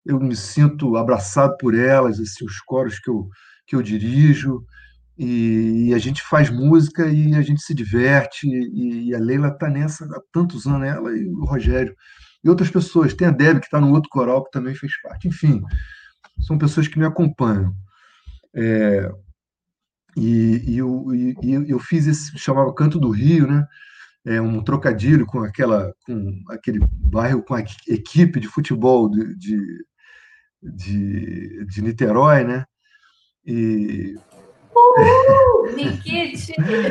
eu me sinto abraçado por elas, assim, os coros que eu, que eu dirijo, e, a gente faz música e a gente se diverte, e, e a Leila está nessa há tantos anos, ela e o Rogério, e outras pessoas. Tem a Deb, que está no outro coral, que também fez parte. Enfim, são pessoas que me acompanham. É, e, e, eu, e, eu fiz esse chamava Canto do Rio, né? É um trocadilho com aquela com aquele bairro com a equipe de futebol de, de, de, de Niterói, né? E uh,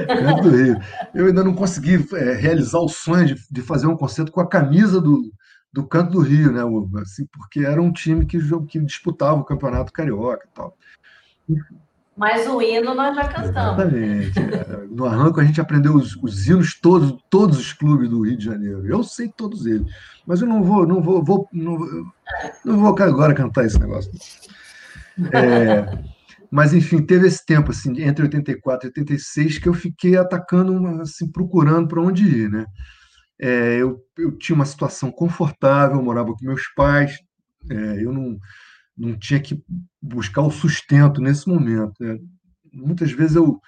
Canto do Rio. Eu ainda não consegui é, realizar o sonho de, de fazer um concerto com a camisa do, do Canto do Rio, né? Assim, porque era um time que, que disputava o campeonato carioca e tal. Mas o hino nós já cantamos. Exatamente. É. No arranco a gente aprendeu os, os, hinos todos, todos os clubes do Rio de Janeiro. Eu sei todos eles, mas eu não vou, não vou, vou não, não vou agora cantar esse negócio. É, mas enfim, teve esse tempo assim entre 84 e 86 que eu fiquei atacando, assim, procurando para onde ir, né? É, eu, eu tinha uma situação confortável, morava com meus pais, é, eu não não tinha que buscar o sustento nesse momento. Né? Muitas vezes eu,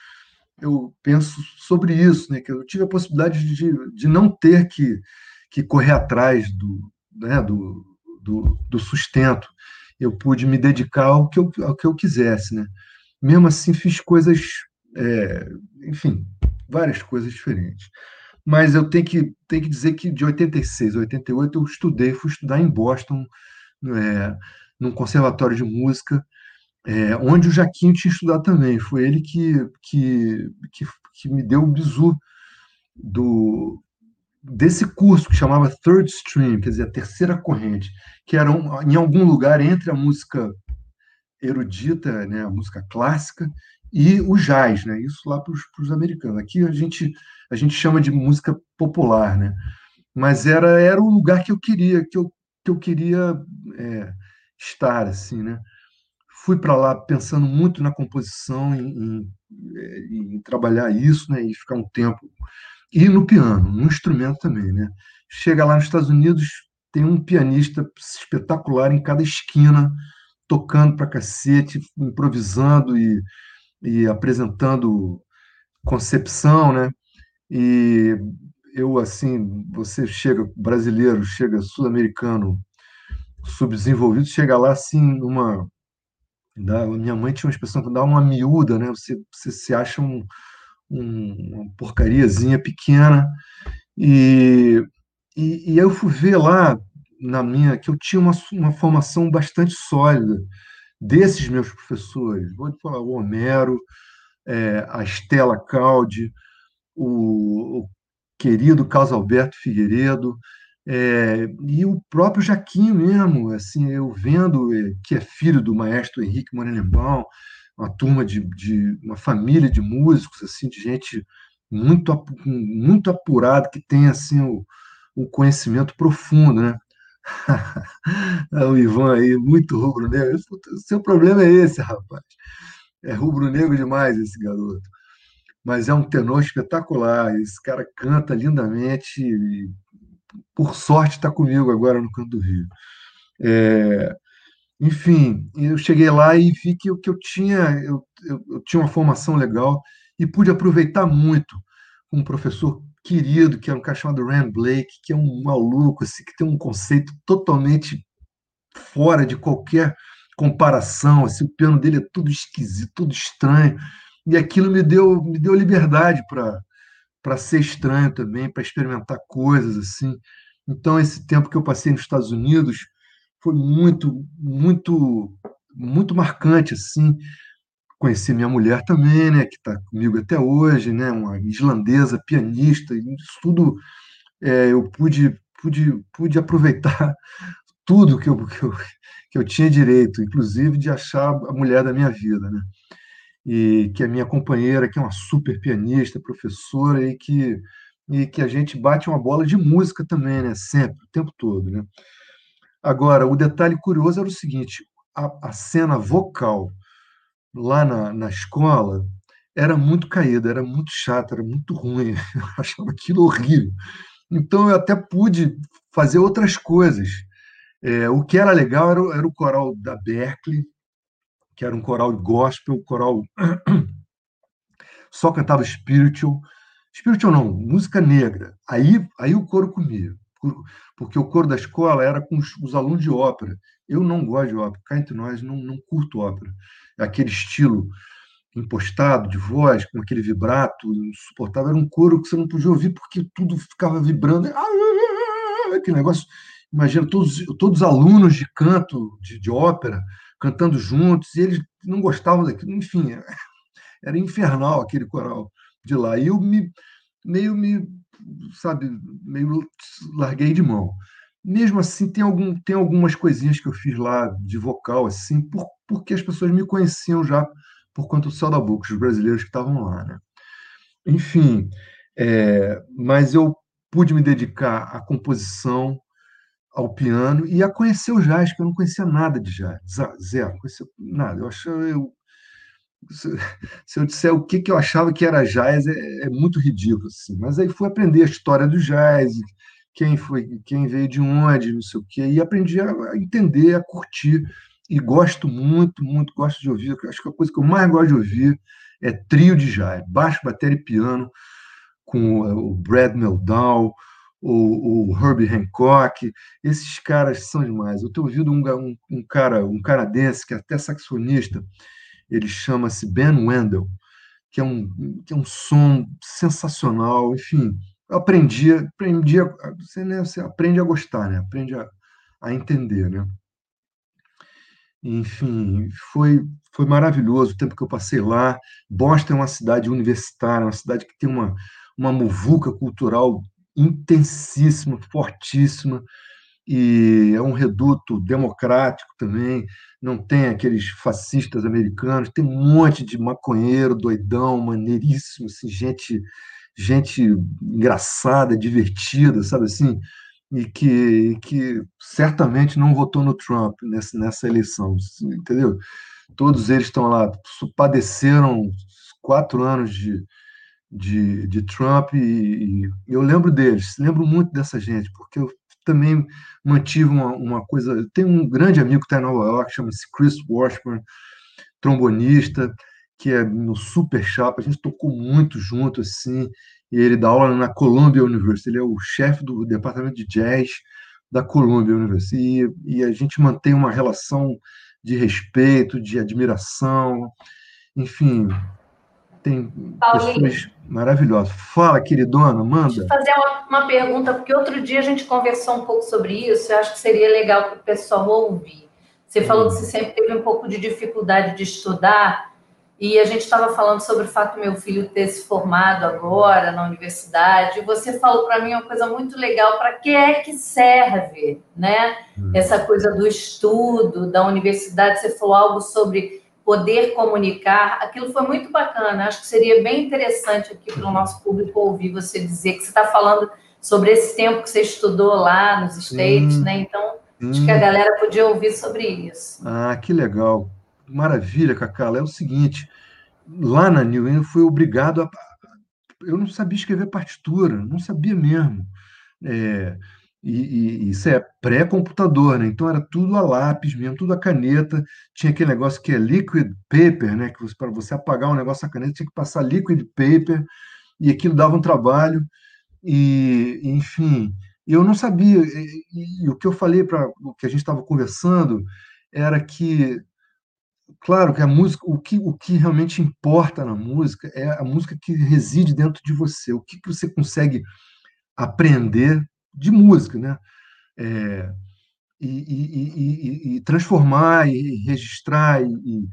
eu penso sobre isso, né? que eu tive a possibilidade de, de não ter que, que correr atrás do, né? do, do, do sustento. Eu pude me dedicar ao que eu, ao que eu quisesse. Né? Mesmo assim, fiz coisas, é, enfim, várias coisas diferentes. Mas eu tenho que, tenho que dizer que de 86 a 88 eu estudei, fui estudar em Boston, é, num conservatório de música, é, onde o Jaquinho tinha estudado também. Foi ele que, que, que, que me deu o bizu do, desse curso que chamava Third Stream, quer dizer, a terceira corrente, que era um, em algum lugar entre a música erudita, né, a música clássica, e o jazz, né, isso lá para os americanos. Aqui a gente, a gente chama de música popular, né, mas era, era o lugar que eu queria, que eu, que eu queria é, estar, assim, né. Fui para lá pensando muito na composição, em, em, em trabalhar isso, né, e ficar um tempo e no piano, no instrumento também, né? Chega lá nos Estados Unidos, tem um pianista espetacular em cada esquina, tocando para cacete, improvisando e, e apresentando concepção, né? E eu, assim, você chega, brasileiro, chega sul-americano, subdesenvolvido, chega lá, assim, numa... Da, minha mãe tinha uma expressão que dá uma miúda, né? Você, você se acha um, uma porcariazinha pequena. E, e, e eu fui ver lá na minha que eu tinha uma, uma formação bastante sólida desses meus professores. Vou falar o Homero, é, a Estela Caldi, o, o querido Carlos Alberto Figueiredo, é, e o próprio Jaquinho mesmo, assim, eu vendo é, que é filho do maestro Henrique Morenbaum, uma turma de, de uma família de músicos, assim, de gente muito muito apurada que tem assim o, o conhecimento profundo, né? [LAUGHS] o Ivan aí, muito rubro-negro. Seu problema é esse, rapaz. É rubro-negro demais esse garoto. Mas é um tenor espetacular. Esse cara canta lindamente. E, por sorte, está comigo agora no Canto do Rio. É, enfim, eu cheguei lá e vi que o que eu tinha, eu, eu, eu, tinha uma formação legal e pude aproveitar muito com um professor querido, que é um cara chamado Rand Blake, que é um maluco, assim, que tem um conceito totalmente fora de qualquer comparação, assim, o piano dele é tudo esquisito, tudo estranho, e aquilo me deu, me deu liberdade para para ser estranho também, para experimentar coisas assim. Então esse tempo que eu passei nos Estados Unidos, foi muito, muito, muito marcante, assim. Conheci minha mulher também, né, que está comigo até hoje, né, uma islandesa, pianista, isso tudo é, eu pude, pude, pude aproveitar [LAUGHS] tudo que eu, que eu, que eu tinha direito, inclusive de achar a mulher da minha vida, né? E que é minha companheira, que é uma super pianista, professora, e que, e que a gente bate uma bola de música também, né? Sempre, o tempo todo, né? Agora, o detalhe curioso era o seguinte: a, a cena vocal lá na, na escola era muito caída, era muito chata, era muito ruim. [LAUGHS] Eu achava aquilo horrível. Então, eu até pude fazer outras coisas. É, o que era legal era, era o coral da Berkeley, que era um coral gospel, coral [CLEARS THROAT] só cantava spiritual. Spiritual não, música negra. Aí, aí o coro comia porque o coro da escola era com os, os, alunos de ópera. Eu não gosto de ópera, cá entre nós, não, não curto ópera. É aquele estilo impostado de voz, com aquele vibrato insuportável, era um coro que você não podia ouvir porque tudo ficava vibrando. Aquele negócio. Imagina todos, todos os alunos de canto, de, de ópera, cantando juntos, e eles não gostavam daquilo. Enfim, era infernal aquele coral de lá. E eu me, meio me sabe, meio larguei de mão. Mesmo assim, tem, algum, tem algumas coisinhas que eu fiz lá de vocal, assim, por, porque as pessoas me conheciam já por conta do Céu da Boca, os brasileiros que estavam lá, né? Enfim, é, mas eu pude me dedicar à composição, ao piano e a conhecer o jazz, que eu não conhecia nada de jazz, zero, conhecia nada. Eu acho, eu, [LAUGHS] se eu disser o que, que eu achava que era jazz, é, é, muito ridículo. Assim. Mas aí fui aprender a história do jazz, quem foi, quem veio de onde, não sei o quê, e aprendi a entender, a curtir. E gosto muito, muito, gosto de ouvir. Acho que a coisa que eu mais gosto de ouvir é trio de jazz, baixo, bateria e piano, com o Brad Meldau, o, o Herbie Hancock. Esses caras são demais. Eu tenho ouvido um, um, um cara, um canadense, que é até saxofonista, ele chama-se Ben Wendell, que é um, que é um som sensacional, enfim, eu aprendi, aprendi a, você, né, você aprende a gostar, né? aprende a, a entender. Né? Enfim, foi, foi maravilhoso o tempo que eu passei lá. Boston é uma cidade universitária, uma cidade que tem uma, uma muvuca cultural intensíssima, fortíssima, e é um reduto democrático também, não tem aqueles fascistas americanos, tem um monte de maconheiro, doidão, maneiríssimo, assim, gente, gente engraçada, divertida, sabe assim, e que, que certamente não votou no Trump nessa, nessa eleição, entendeu? Todos eles estão lá, padeceram quatro anos de, de, de Trump e, e, eu lembro deles, lembro muito dessa gente, porque eu também mantive uma, uma coisa. Tem um grande amigo que está em Nova York, chama-se Chris Washburn, trombonista, que é no super chapa. A gente tocou muito junto, assim, e ele dá aula na Columbia University. Ele é o chefe do departamento de jazz da Columbia University. E, e a gente mantém uma relação de respeito, de admiração, enfim, tem Paulinho, pessoas maravilhosas. Fala, queridona, manda. Deixa eu fazer uma, uma, pergunta, porque outro dia a gente conversou um pouco sobre isso, eu acho que seria legal para o pessoal ouvir. Você falou que você sempre teve um pouco de dificuldade de estudar, e a gente estava falando sobre o fato do meu filho ter se formado agora na universidade, e você falou para mim uma coisa muito legal, para que é que serve, né? Hum. Essa coisa do estudo, da universidade, você falou algo sobre poder comunicar, aquilo foi muito bacana. Acho que seria bem interessante aqui para o nosso público ouvir você dizer que você está falando sobre esse tempo que você estudou lá nos States, hum, né? Então, hum. acho que a galera podia ouvir sobre isso. Ah, que legal. Maravilha, Cacala. É o seguinte, lá na New England eu fui obrigado a... Eu não sabia escrever partitura, não sabia mesmo. É, e, e, isso é pré-computador, né? Então era tudo a lápis mesmo, tudo a caneta. Tinha aquele negócio que é liquid paper, né? Que para você apagar um negócio a caneta tinha que passar liquid paper e aquilo dava um trabalho. E, enfim, eu não sabia. E, e o que eu falei para o que a gente estava conversando era que, claro, que a música, o que, o que realmente importa na música é a música que reside dentro de você. O que, que você consegue aprender de música, né? É, e, e, e, e, transformar e registrar e,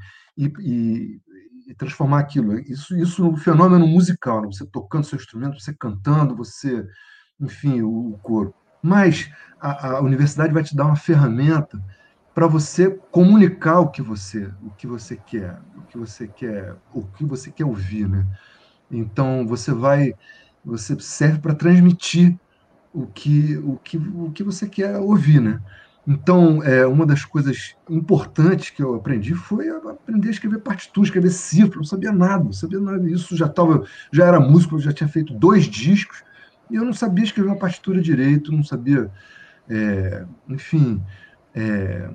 transformar aquilo. Isso, isso no fenômeno musical, né? você tocando seu instrumento, você cantando, você, enfim, o, o coro. Mas a, a, universidade vai te dar uma ferramenta para você comunicar o que você, o que você quer, o que você quer, o que você quer ouvir, né? Então você vai, você serve para transmitir o que, o que, o que você quer ouvir, né? Então, é, uma das coisas importantes que eu aprendi foi aprender a escrever partitura, escrever cifra. Não sabia nada, não sabia nada. Isso já tava, já era músico, eu já tinha feito dois discos e eu não sabia escrever uma partitura direito, não sabia, é, enfim, é,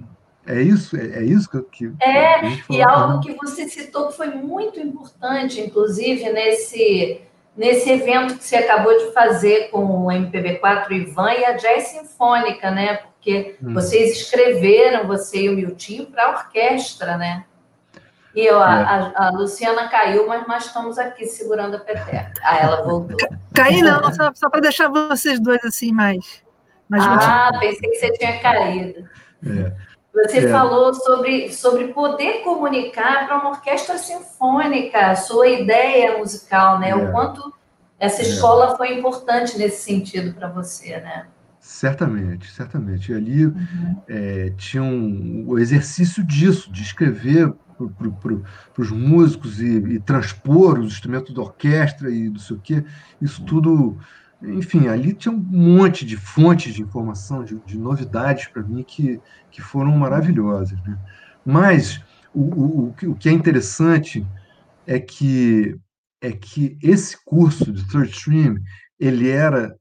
é isso, é, é isso que, que é e algo que você citou que foi muito importante, inclusive nesse nesse evento que você acabou de fazer com o MPB4 Ivan e a Jazz Sinfônica, né? Porque hum. vocês escreveram, você e o Miltinho, para a orquestra, né? E eu, é. a, a, Luciana caiu, mas nós estamos aqui segurando a peteca. Ah, ela voltou. Caí não, só, só para deixar vocês dois assim mais. mais ah, pensei que você tinha caído. É. Você é. falou sobre, sobre poder comunicar para uma orquestra sinfônica, a sua ideia musical, né? É. O quanto essa é. escola foi importante nesse sentido para você, né? Certamente, certamente. E ali uhum. é, tinha um, o exercício disso, de escrever para os músicos e, e, transpor os instrumentos da orquestra e do sei o quê. Isso tudo enfim, ali tinha um monte de fontes de informação, de, de novidades para mim que, que foram maravilhosas. Né? Mas o, o, o que é interessante é que é que esse curso de Third Stream ele era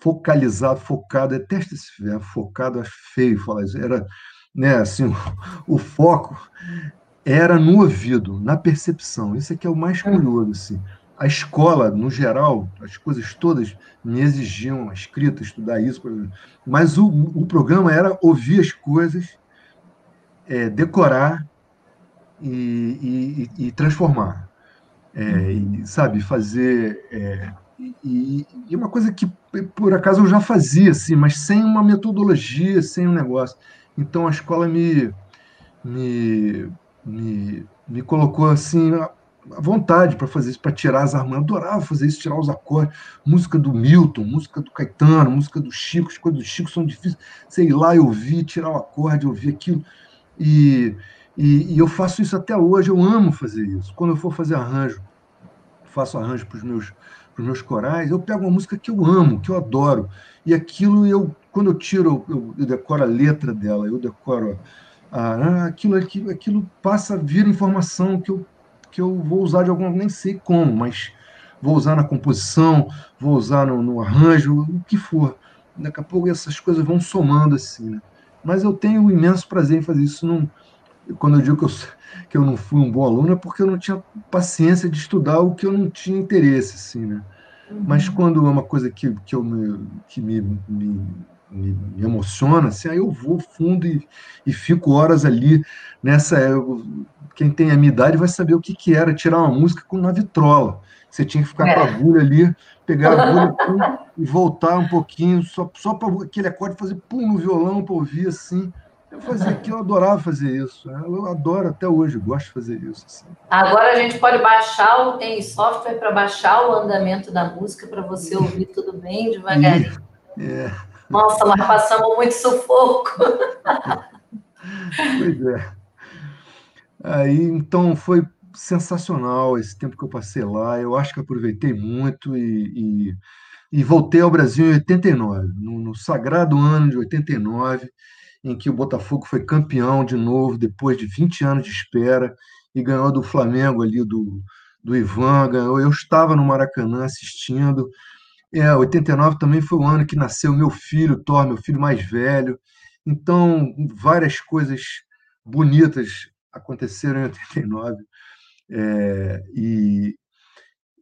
focalizado, focado, detesto esse verbo, focado, acho feio falar isso, era, né, assim, [LAUGHS] o, o, foco era no ouvido, na percepção, isso é que é o mais curioso, assim a escola, no geral, as coisas todas me exigiam a escrita, estudar isso, mas o, o programa era ouvir as coisas, é, decorar e, e, e transformar. É, e, sabe, fazer. É, e, e, uma coisa que, por acaso, eu já fazia, assim, mas sem uma metodologia, sem um negócio. Então a escola me, me, me, me colocou assim a vontade para fazer isso, para tirar as harmonias. Eu adorava fazer isso, tirar os acordes. Música do Milton, música do Caetano, música do Chico, as coisas do Chico são difíceis. Sei lá, eu vi, tirar o acorde, eu vi aquilo. E, e, e, eu faço isso até hoje, eu amo fazer isso. Quando eu for fazer arranjo, faço arranjo para os meus, meus corais, eu pego uma música que eu amo, que eu adoro. E aquilo, eu, quando eu tiro, eu, eu decoro a letra dela, eu decoro aquilo, aquilo, aquilo passa a vir informação que eu que eu vou usar de alguma nem sei como, mas vou usar na composição, vou usar no, no arranjo, o que for. Daqui a pouco essas coisas vão somando assim, né? Mas eu tenho um imenso prazer em fazer isso. Não, quando eu digo que eu, que eu não fui um bom aluno, é porque eu não tinha paciência de estudar o que eu não tinha interesse, assim, né? Uhum. Mas quando é uma coisa que, que, eu me, que me, me me, me, emociona, assim, aí eu vou fundo e, e fico horas ali nessa. Eu, quem tem a minha idade vai saber o que, que era tirar uma música com uma vitrola. Você tinha que ficar é. com a é. agulha ali, pegar a agulha [LAUGHS] pum, e voltar um pouquinho, só, só para aquele acorde fazer pum no violão para ouvir assim. Eu fazia aquilo, eu adorava fazer isso. Eu adoro até hoje, gosto de fazer isso. Assim. Agora a gente pode baixar, tem software para baixar o andamento da música para você ouvir tudo bem devagarinho. É. Nossa, nós passamos muito sufoco. Pois é. Aí, então, foi sensacional esse tempo que eu passei lá. Eu acho que aproveitei muito e, e, e voltei ao Brasil em 89, no, no, sagrado ano de 89, em que o Botafogo foi campeão de novo, depois de 20 anos de espera, e ganhou do Flamengo ali, do, do Ivan. Ganhou. Eu estava no Maracanã assistindo. É, 89 também foi o ano que nasceu meu filho, Thor, meu filho mais velho. Então, várias coisas bonitas aconteceram em 89. É, e,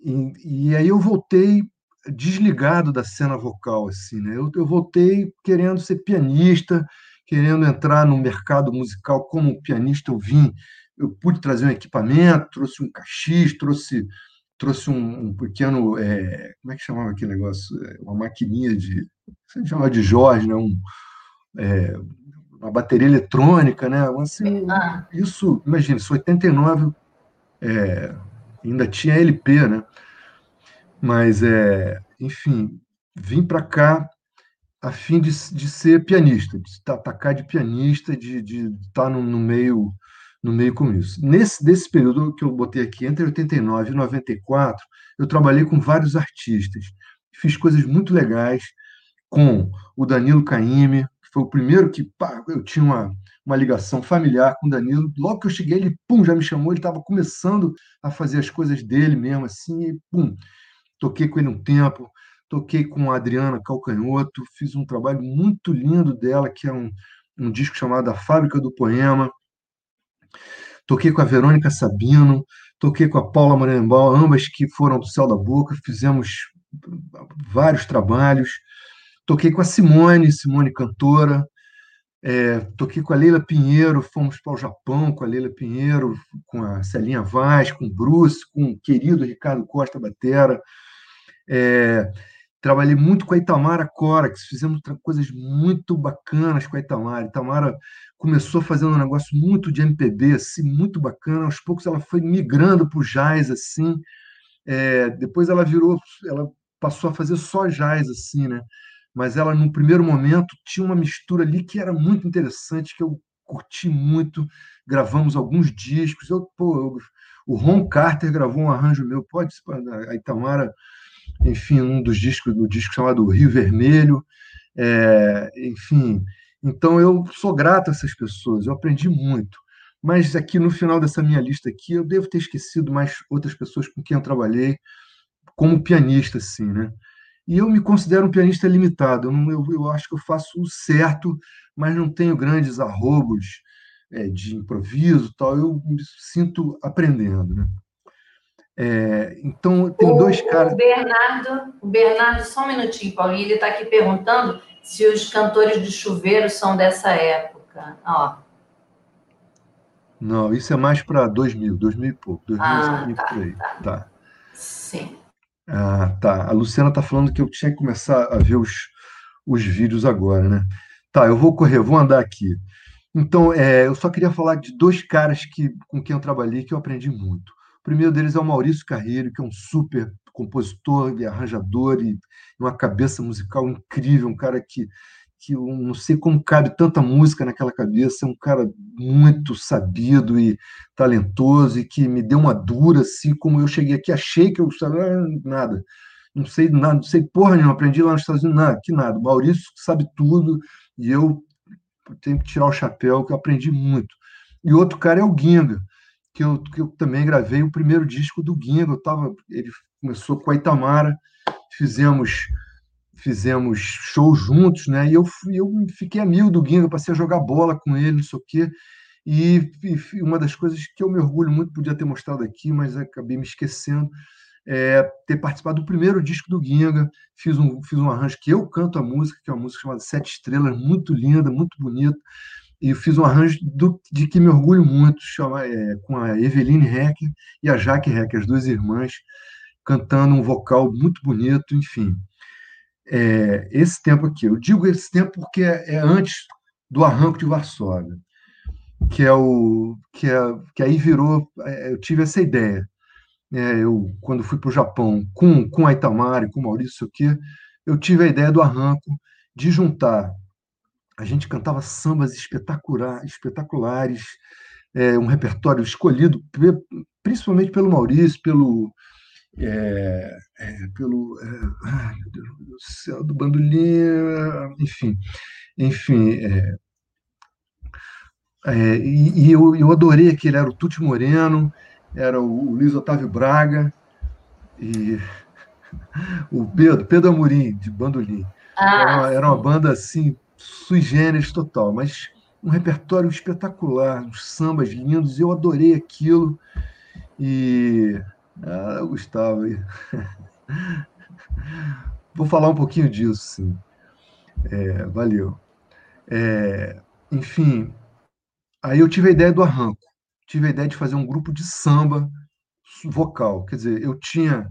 e, e, aí eu voltei desligado da cena vocal, assim, né? Eu, eu voltei querendo ser pianista, querendo entrar no mercado musical como pianista. Eu vim, eu pude trazer um equipamento, trouxe um cachis, trouxe trouxe um, um pequeno, é, como é que chamava aquele negócio? É, uma maquininha de, você chamava de Jorge, né? Um, é, uma bateria eletrônica, né? Assim, ah. Isso, imagina, isso 89 é, ainda tinha LP, né? Mas, é, enfim, vim para cá a fim de, de ser pianista, de atacar de pianista, de, de estar tá no, no meio no meio com isso. Nesse desse período que eu botei aqui, entre 89 e 94, eu trabalhei com vários artistas. Fiz coisas muito legais com o Danilo Caime, que foi o primeiro que pá, eu tinha uma, uma ligação familiar com o Danilo. Logo que eu cheguei, ele pum, já me chamou, ele estava começando a fazer as coisas dele mesmo, assim, e pum, toquei com ele um tempo, toquei com a Adriana Calcanhoto, fiz um trabalho muito lindo dela, que é um, um disco chamado A Fábrica do Poema, toquei com a Verônica Sabino, toquei com a Paula Morenbal, ambas que foram do Céu da Boca, fizemos vários trabalhos. Toquei com a Simone, Simone cantora, é, toquei com a Leila Pinheiro, fomos para o Japão com a Leila Pinheiro, com a Celinha Vaz, com o Bruce, com o querido Ricardo Costa Batera. É, trabalhei muito com a Itamara Corax, fizemos coisas muito bacanas com a Itamara. Itamara começou fazendo um negócio muito de MPB, assim, muito bacana. Aos poucos ela foi migrando para o jazz, assim. É, depois ela virou, ela passou a fazer só jazz, assim, né? Mas ela, no primeiro momento, tinha uma mistura ali que era muito interessante, que eu curti muito. Gravamos alguns discos. Eu, pô, eu, o Ron Carter gravou um arranjo meu, pode a Itamara, enfim, um dos discos, do disco chamado Rio Vermelho. É, enfim, então, eu sou grato a essas pessoas, eu aprendi muito. Mas aqui no final dessa minha lista aqui, eu devo ter esquecido mais outras pessoas com quem eu trabalhei como pianista, assim, né? E eu me considero um pianista limitado. Eu, eu, eu acho que eu faço o certo, mas não tenho grandes arrobos é, de improviso, tal. Eu me sinto aprendendo, né? É, então tem o, dois caras. O Bernardo, o Bernardo, só um minutinho, Paulinho, ele está aqui perguntando se os cantores de chuveiro são dessa época. Ó. Não, isso é mais para 2000, 2000 e pouco, 2000 ah, tá, por aí. Tá. tá. Sim. Ah, tá. A Luciana está falando que eu tinha que começar a ver os, os vídeos agora, né? Tá, eu vou correr, vou andar aqui. Então, é, eu só queria falar de dois caras que, com quem eu trabalhei que eu aprendi muito. Primeiro deles é o Maurício Carreiro, que é um super compositor e arranjador e uma cabeça musical incrível, um cara que que eu não sei como cabe tanta música naquela cabeça, é um cara muito sabido e talentoso e que me deu uma dura, assim como eu cheguei aqui, achei que eu sabia nada, não sei nada, não sei porra nenhuma, aprendi lá nos Estados Unidos, nada, que nada. Maurício sabe tudo e eu tenho que tirar o chapéu, que eu aprendi muito. E outro cara é o Ginga, que eu, que eu também gravei o primeiro disco do Ginga, eu tava, ele começou com a Itamara, fizemos fizemos shows juntos, né? E eu, eu fiquei amigo do Ginga, passei a jogar bola com ele, não sei o quê. E, e, uma das coisas que eu me orgulho muito, podia ter mostrado aqui, mas acabei me esquecendo, é ter participado do primeiro disco do Ginga. Fiz um, fiz um arranjo que eu canto a música, que é uma música chamada Sete Estrelas, muito linda, muito bonita. E fiz um arranjo do, de que me orgulho muito, chama, é, com a Eveline Hecker e a Jaque Hecker, as duas irmãs, cantando um vocal muito bonito, enfim é, esse tempo aqui. Eu digo esse tempo porque é, é antes do arranco de Varsóvia, que é o que, é, que aí virou. É, eu tive essa ideia. É, eu quando fui para o Japão com com a Itamari, com o Maurício eu tive a ideia do arranco de juntar. A gente cantava sambas espetacular, espetaculares, é, um repertório escolhido principalmente pelo Maurício, pelo é, é, pelo é, ai, meu Deus do céu, do bandolim, enfim, enfim, é, é, e, e eu, eu, adorei que ele era o Tuti Moreno, era o, o Luiz Otávio Braga e [LAUGHS] o Pedro, Pedro Amorim, de bandolim. Ah, era, uma, era uma banda assim, sui generis total, mas um repertório espetacular, uns sambas lindos, eu adorei aquilo. E ah, Gustavo. [LAUGHS] Vou falar um pouquinho disso, sim. É, valeu. É, enfim, aí eu tive a ideia do arranco. Tive a ideia de fazer um grupo de samba vocal. Quer dizer, eu tinha,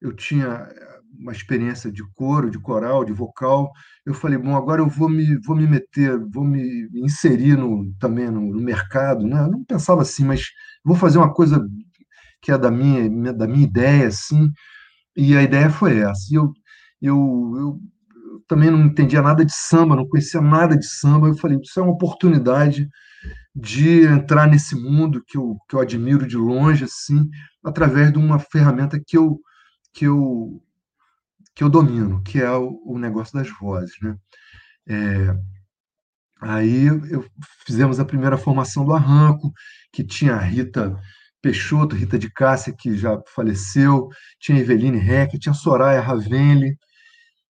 eu tinha uma experiência de coro, de coral, de vocal. Eu falei, bom, agora eu vou me, vou me meter, vou me inserir no, também no, no mercado. Né? Eu não pensava assim, mas vou fazer uma coisa que é da minha, da minha ideia, assim, e a ideia foi essa. E eu, eu, eu, também não entendia nada de samba, não conhecia nada de samba, eu falei, isso é uma oportunidade de entrar nesse mundo que eu, que eu admiro de longe, assim, através de uma ferramenta que eu, que eu, que eu domino, que é o, o negócio das vozes, né? É, aí eu, fizemos a primeira formação do Arranco, que tinha a Rita Peixoto, Rita de Cássia, que já faleceu, tinha Eveline Reck, tinha Soraya Ravenli,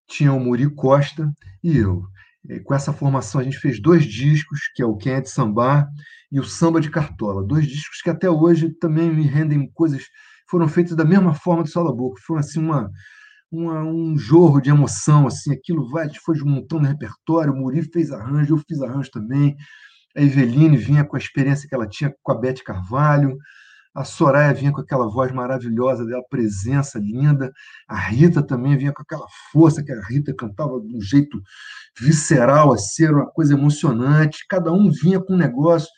tinha o Muri Costa e eu. E com essa formação, a gente fez dois discos, que é o Quem é de Sambar e o Samba de Cartola. Dois discos que até hoje também me rendem coisas, foram feitos da mesma forma do Boca. Foi assim uma, uma, um jorro de emoção, assim, aquilo vai, a foi montando repertório, o Muri fez arranjo, eu fiz arranjo também. A Eveline vinha com a experiência que ela tinha com a Beth Carvalho, a Soraya vinha com aquela voz maravilhosa dela, presença linda. A Rita também vinha com aquela força que a Rita cantava de um jeito visceral, assim, era uma coisa emocionante. Cada um vinha com um negócio.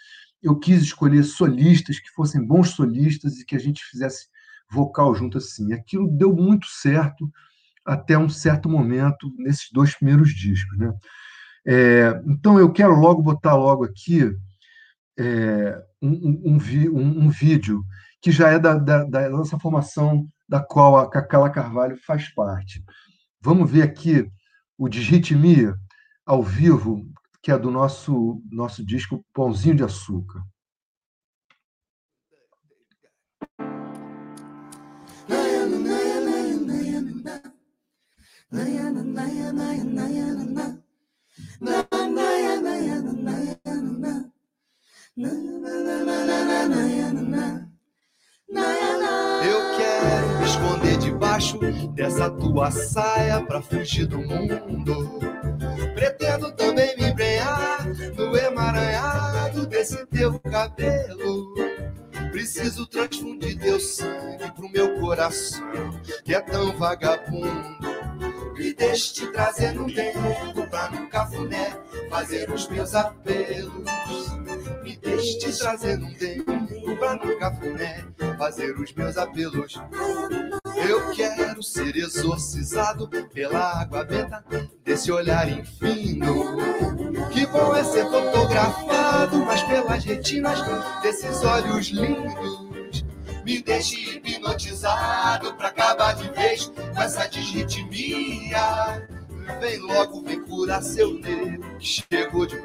Eu quis escolher solistas que fossem bons solistas e que a gente fizesse vocal junto assim. Aquilo deu muito certo até um certo momento nesses dois primeiros discos, né? É, então eu quero logo botar logo aqui é, um, um, um, um, vídeo que já é da, da, da, nossa formação, da qual a Cacala Carvalho faz parte. Vamos ver aqui o Digitmia ao vivo, que é do nosso, nosso disco Pãozinho de Açúcar. Eu quero me esconder debaixo dessa tua saia pra fugir do mundo. Pretendo também me embrenhar no emaranhado desse teu cabelo. Preciso transfundir teu sangue pro meu coração, que é tão vagabundo. Me deixe trazer no tempo pra no cafuné fazer os meus apelos. Me deixe trazer no tempo pra no cafuné fazer os meus apelos. Eu quero ser exorcizado pela água benta desse olhar infindo. Que bom é ser fotografado, mas pelas retinas desses olhos lindos. Me deixe hipnotizado pra acabar de vez com essa desritmia. Vem logo, vem curar seu nego que chegou de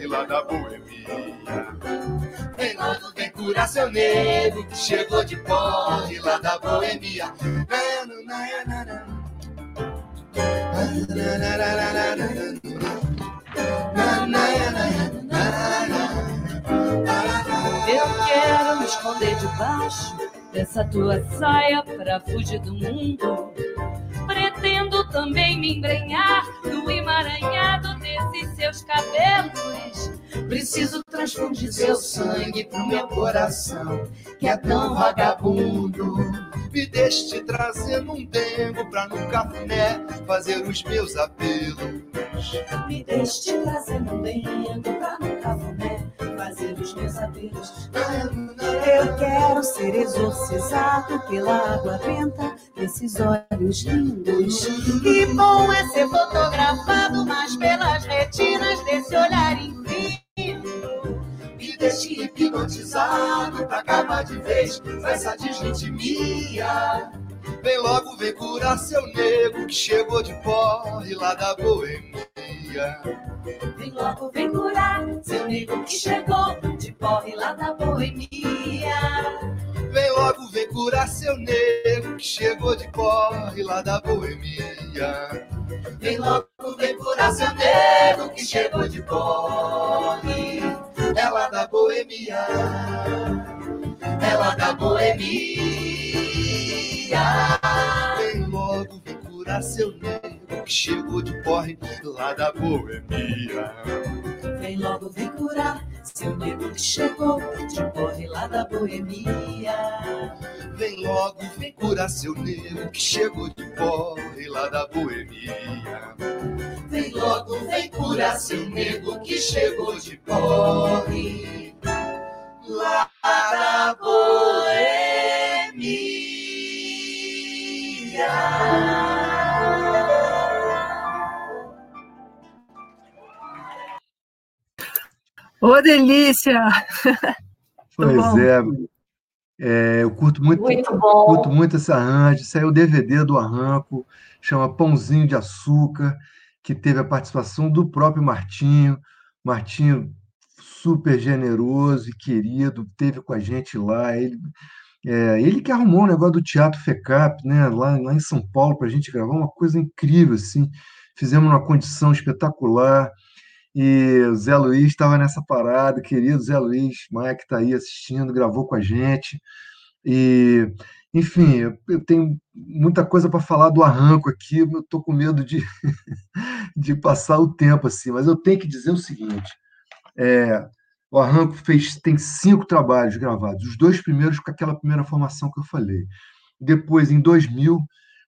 e lá da boemia. Vem logo, vem curar seu nego que chegou de e lá da boemia. Eu quero me esconder debaixo dessa tua saia pra fugir do mundo pretendo também me embrenhar no emaranhado desses seus cabelos. Preciso transfundir seu sangue pro meu coração, que é tão vagabundo. Me deixe te trazer num tempo pra no cafuné fazer os meus apelos. Me deixe te trazer num tempo pra no cafuné fazer os meus. Eu quero ser exorcizado pela água benta desses olhos lindos. Que bom é ser fotografado, mas pelas retinas desse olhar infinito. Me deixe hipnotizado pra acabar de vez com essa desritmia. Vem logo, vem curar seu nego que chegou de porre lá da boemia. Vem logo, vem curar seu nego que chegou de porre lá da boemia. Vem logo, vem curar seu nego que chegou de porre lá da boemia. Vem logo, vem curar seu nego que chegou de porre. É lá da boemia. É lá da boemia. Vem curar seu nego que chegou de porre lá da boemia. Vem logo, vem curar seu nego que chegou de porre lá da boemia. Vem logo, vem curar seu nego que chegou de porre lá da boemia. Vem logo, vem curar seu nego que chegou de porre lá da boemia. Ô, delícia! [LAUGHS] Pois é. É, eu curto muito, Muito bom. curto muito esse arranjo. Saiu o DVD do Arranco, chama Pãozinho de Açúcar, que teve a participação do próprio Martinho. Martinho, super generoso e querido, teve com a gente lá. Ele, é, ele que arrumou o negócio do Teatro FECAP, né, lá, lá em São Paulo, para a gente gravar uma coisa incrível, assim. Fizemos uma condição espetacular. E o Zé Luiz estava nessa parada, querido Zé Luiz, que está aí assistindo, gravou com a gente. E, enfim, eu, eu tenho muita coisa para falar do arranco aqui, eu estou com medo de, [LAUGHS] de passar o tempo assim, mas eu tenho que dizer o seguinte: é, o arranco fez, tem cinco trabalhos gravados, os dois primeiros com aquela primeira formação que eu falei. Depois, em 2000,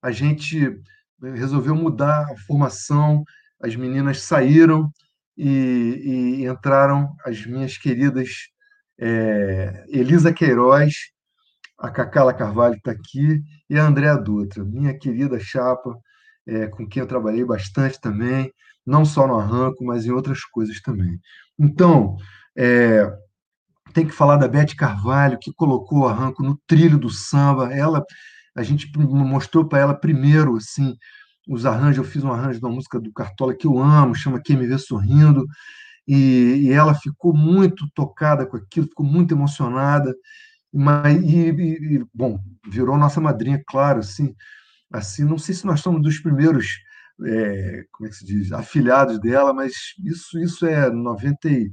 a gente resolveu mudar a formação, as meninas saíram e, e entraram as minhas queridas é, Elisa Queiroz, a Cacala Carvalho está aqui, e a Andréa Dutra, minha querida chapa, é, com quem eu trabalhei bastante também, não só no arranco, mas em outras coisas também. Então, é, tem que falar da Beth Carvalho, que colocou o arranco no trilho do samba. Ela, a gente mostrou para ela primeiro, assim, os arranjos. Eu fiz um arranjo de uma música do Cartola que eu amo, chama Quem Me Vê Sorrindo, e, e ela ficou muito tocada com aquilo, ficou muito emocionada. Mas, e, e, bom, virou nossa madrinha, claro, assim, assim, não sei se nós somos dos primeiros, é, como é que se diz, afilhados dela, mas isso, isso é 90, e-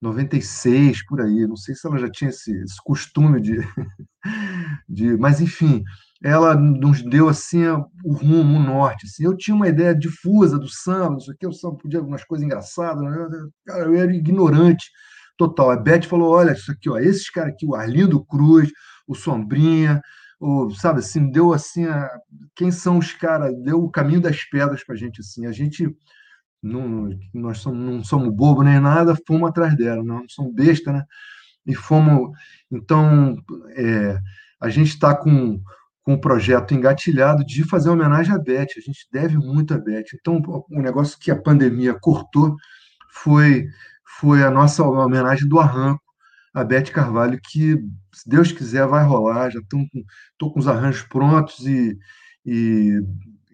96, por aí, não sei se ela já tinha esse, esse costume de, [LAUGHS] de, mas enfim, ela nos deu assim o rumo, o norte, assim. Eu tinha uma ideia difusa do samba, não sei o que, o samba podia algumas coisas engraçadas, né? Cara, eu era ignorante total. A Beth falou: olha, isso aqui, ó, esses caras aqui, o Arlindo Cruz, o Sombrinha, o, sabe assim, deu assim, a, quem são os caras, deu o caminho das pedras para a gente, assim, a gente não, nós somos, não somos bobo nem nada, fomos atrás dela, não somos besta, né? E fomos, então, é, a gente está com, com um projeto engatilhado de fazer homenagem à Beth. A gente deve muito à Beth. Então, o negócio que a pandemia cortou foi, foi a nossa homenagem do arranco a Beth Carvalho, que, se Deus quiser, vai rolar. Já estou com, com os arranjos prontos e, e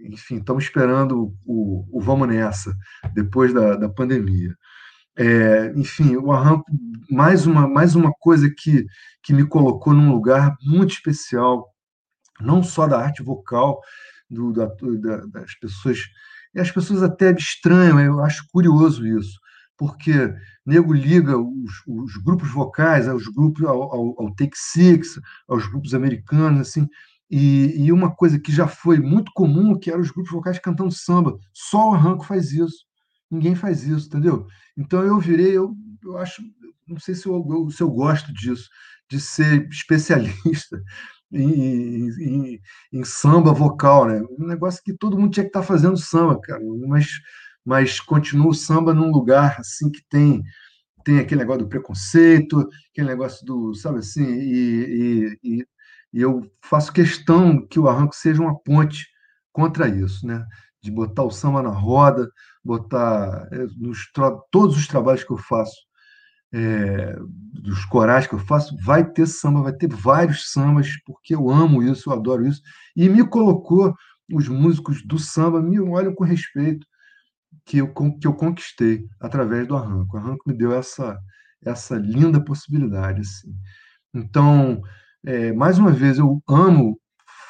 enfim, estamos esperando o, o Vamos Nessa, depois da, da pandemia. É, enfim, o arranco, mais uma, mais uma coisa que, que me colocou num lugar muito especial, não só da arte vocal, do, da, da, das pessoas, e as pessoas até estranham, eu acho curioso isso, porque nego liga os, os grupos vocais aos grupos ao, ao, ao, Take Six, aos grupos americanos, assim, e, e, uma coisa que já foi muito comum, que eram os grupos vocais cantando samba, só o arranco faz isso, ninguém faz isso, entendeu? Então eu virei, eu, eu acho, não sei se eu, se eu gosto disso, de ser especialista em, em, em, samba vocal, né? Um negócio que todo mundo tinha que estar tá fazendo samba, cara, mas mas continua o samba num lugar assim que tem tem aquele negócio do preconceito, aquele negócio do, sabe assim, e, e, e eu faço questão que o arranco seja uma ponte contra isso, né? De botar o samba na roda, botar é, nos todos os trabalhos que eu faço, é, dos corais que eu faço, vai ter samba, vai ter vários sambas, porque eu amo isso, eu adoro isso, e me colocou os músicos do samba me olham com respeito que eu, que eu conquistei através do arranco. O arranco me deu essa, essa linda possibilidade. Assim. Então, é, mais uma vez, eu amo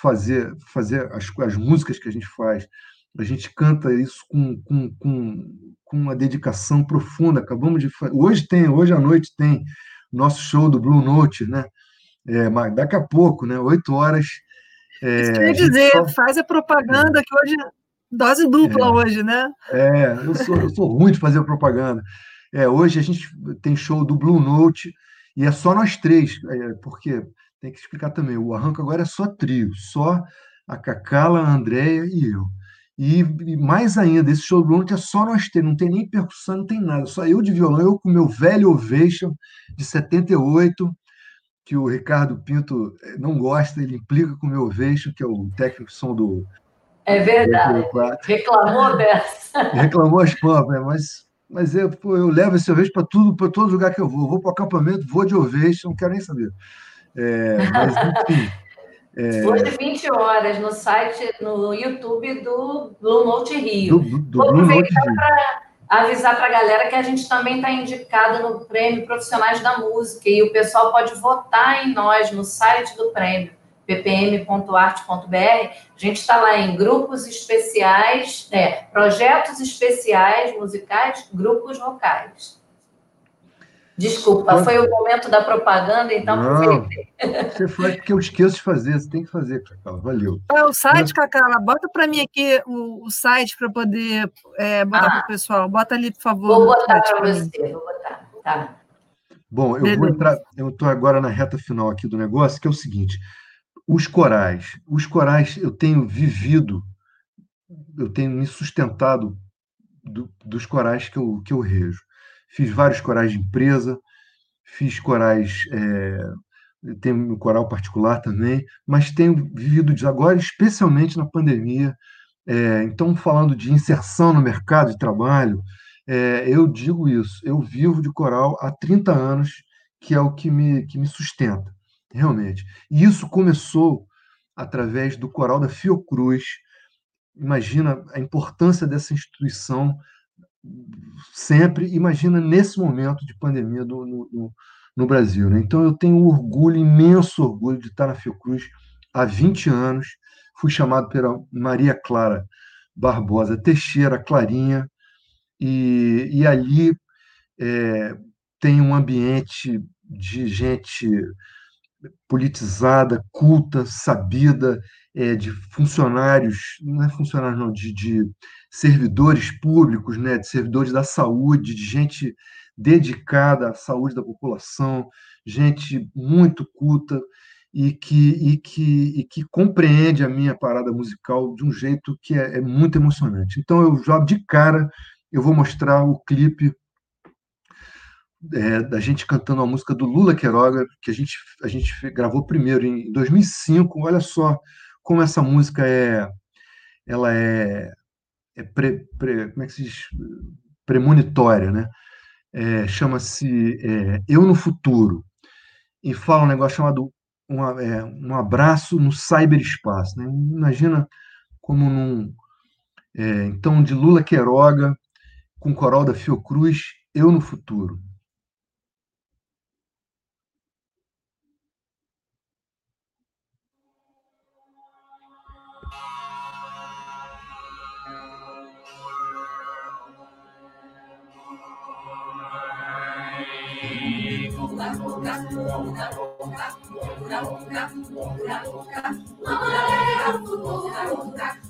fazer, fazer as, as músicas que a gente faz. A gente canta isso com, com, com, com uma dedicação profunda. Acabamos de hoje tem, hoje à noite tem nosso show do Blue Note, né? É, mas daqui a pouco, né? Oito horas. É, Isso quer dizer, só... faz a propaganda que hoje Dose dupla é, hoje, né? É, eu sou, eu sou ruim de fazer propaganda. É, hoje a gente tem show do Blue Note e é só nós três, é, porque tem que explicar também, o arranco agora é só trio, só a Cacala, a Andréia e eu. E, e, mais ainda, esse show do é só nós três, não tem nem percussão, não tem nada, só eu de violão, eu com meu velho Ovation de 78, que o Ricardo Pinto eh, não gosta, ele implica com o meu Ovation, que é o técnico de som do, é verdade. Reclamou dessa. [LAUGHS] Reclamou as pampas, né? mas, mas eu, pô, eu levo esse ovation para tudo, para todo lugar que eu vou. Eu vou para o acampamento, vou de ovation, não quero nem saber. É, mas, enfim. É... Hoje, 20 horas, no site, no YouTube do Blue Note Rio. Do, do vou aproveitar para avisar para a galera que a gente também está indicado no Prêmio Profissionais da Música e o pessoal pode votar em nós no site do prêmio ppm.arte.br, a gente está lá em grupos especiais, é, projetos especiais musicais, grupos vocais. Desculpa, foi o momento da propaganda, então Não, Você faz porque eu esqueço de fazer, você tem que fazer, Cacala. Valeu. É o site, Cacala, bota para mim aqui o, o site para poder é, botar ah, para o pessoal. Bota ali, por favor. Vou botar para você, vou botar. Tá. Bom, eu Beleza. vou entrar, eu estou agora na reta final aqui do negócio, que é o seguinte: os corais. Os corais eu tenho vivido, eu tenho me sustentado do, dos corais que eu, que eu rejo. Fiz vários corais de empresa, fiz corais, é, tenho um coral particular também, mas tenho vivido agora, especialmente na pandemia. É, então, falando de inserção no mercado de trabalho, é, eu digo isso, eu vivo de coral há 30 anos, que é o que me, que me sustenta realmente. E isso começou através do coral da Fiocruz. Imagina a importância dessa instituição sempre, imagina nesse momento de pandemia do, no, no, Brasil. Né? Então, eu tenho orgulho, imenso orgulho de estar na Fiocruz há 20 anos. Fui chamado pela Maria Clara Barbosa Teixeira, Clarinha, e, e ali é, tem um ambiente de gente politizada, culta, sabida, é, de funcionários, não é funcionários, não, de, de servidores públicos, né, de servidores da saúde, de gente dedicada à saúde da população, gente muito culta e que, e que, e que compreende a minha parada musical de um jeito que é, é muito emocionante. Então, eu já de cara, eu vou mostrar o clipe é, da gente cantando a música do Lula Queiroga, que a gente, a gente gravou primeiro em 2005. Olha só como essa música é, ela é, é pre, pre, como é que se diz? premonitória, né? É, Chama-se é, Eu no Futuro e fala um negócio chamado um, é, um abraço no cyberespaço. Né? Imagina como num é, então de Lula Queiroga com coral da Fiocruz, Eu no Futuro.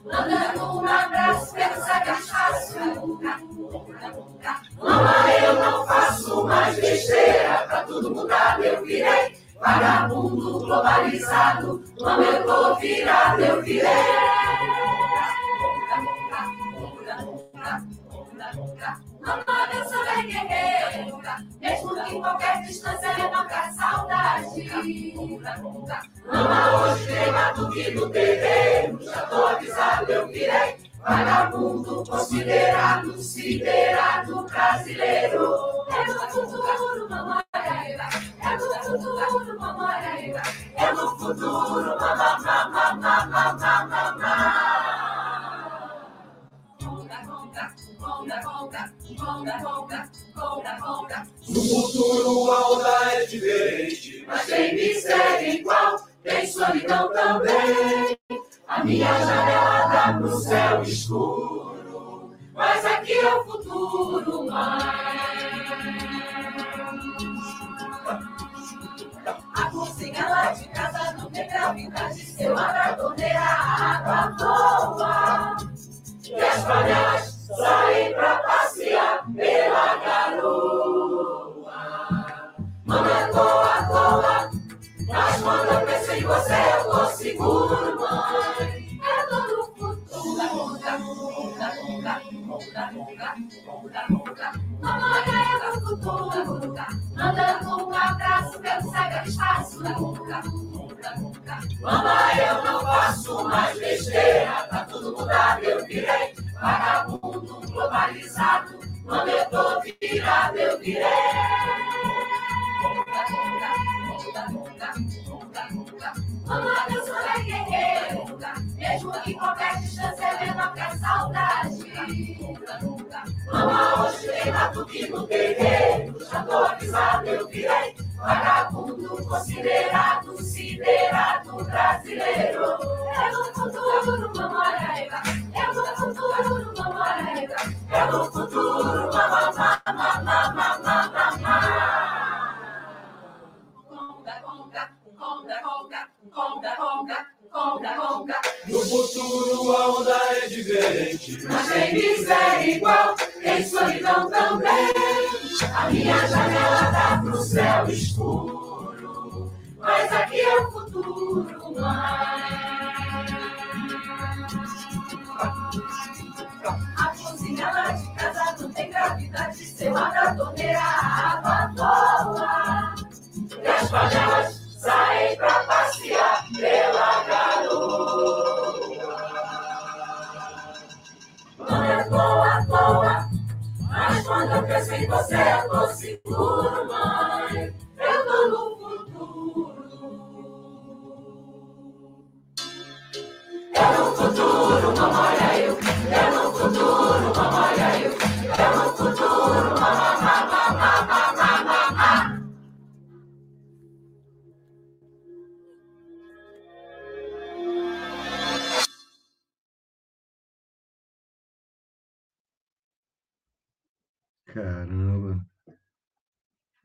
Mandando um abraço, é. Mamãe, eu não faço mais besteira. Pra tudo mudar, eu virei. Vagabundo globalizado. Mamãe, eu tô virado, eu virei. Mamãe, eu sou bem Mesmo que qualquer distância é a saudade. Mamãe, hoje queimado que no terreiro. Já tô avisado, eu virei. Vagabundo considerado, siderado brasileiro. É no futuro, mamãe. É no futuro, mamãe. É no futuro, mamãe. No futuro a onda é diferente, mas tem miséria igual, tem solidão também. A minha janela dá pro céu escuro, mas aqui é o futuro, mãe. A cozinha lá de casa não tem gravidade, seu torneira, a água boa. E as panelas saem pra passear pela garoa. Manda toa, toa, mas quando eu penso em você, eu tô seguro, mãe. É todo futuro. Mamãe é do futuro. Mandando um abraço pelo cyberespaço. Mamãe, eu não faço mais besteira. Tá tudo mudado, eu virei vagabundo globalizado. Mamãe, eu tô virado, eu virei. Mamãe, eu sou é guerreiro, mesmo que qualquer distância é menor que a saudade. Mamãe, hoje tem mato que no terreiro, já tô avisado, eu virei. Vagabundo considerado, siderado brasileiro. É no futuro, mamãe, é no futuro, mamãe, é no futuro,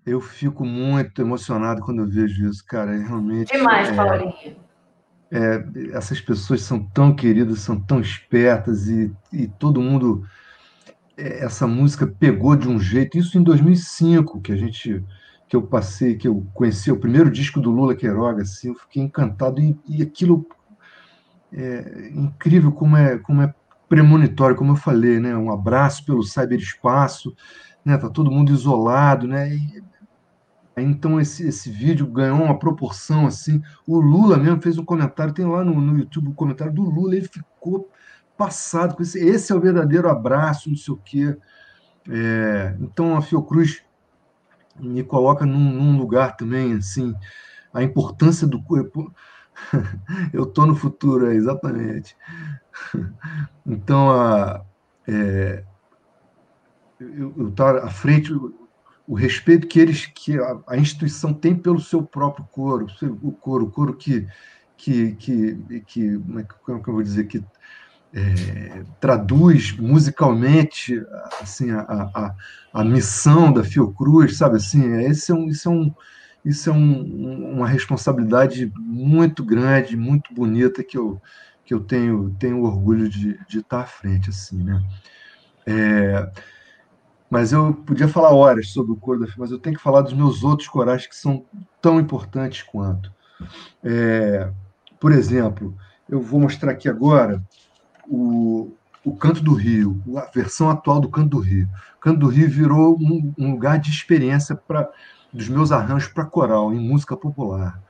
Eu fico muito emocionado quando eu vejo isso, cara. É realmente. Demais, é, Paulinho. é, essas pessoas são tão queridas, são tão espertas e, e todo mundo. é, essa música pegou de um jeito. Isso em 2005, que a gente, que eu passei, que eu conheci o primeiro disco do Lula Queiroga, assim, eu fiquei encantado e, e aquilo é incrível como é, como é premonitório, como eu falei, né? Um abraço pelo cyberespaço, né? Tá todo mundo isolado, né? E, então esse, esse vídeo ganhou uma proporção assim. O Lula mesmo fez um comentário, tem lá no, no YouTube o um comentário do Lula, ele ficou passado com esse. Esse é o verdadeiro abraço, não sei o quê. É, então a Fiocruz me coloca num, num, lugar também assim, a importância do. [LAUGHS] Eu estou no futuro, é, exatamente. Então a, é, eu estar à frente, o respeito que eles, que a, a, instituição tem pelo seu próprio coro, o coro, o coro que, que, que, que como, é como é eu vou dizer que é, traduz musicalmente assim a, a, a, missão da Fiocruz, sabe assim, esse é um, isso é um isso é um, uma responsabilidade muito grande, muito bonita que eu que eu tenho tenho orgulho de, de estar à frente assim, né? É, mas eu podia falar horas sobre o coro da mas eu tenho que falar dos meus outros corais que são tão importantes quanto. É, por exemplo, eu vou mostrar aqui agora o, o Canto do Rio, a versão atual do Canto do Rio. O Canto do Rio virou um, um lugar de experiência para dos meus arranjos para coral, em música popular.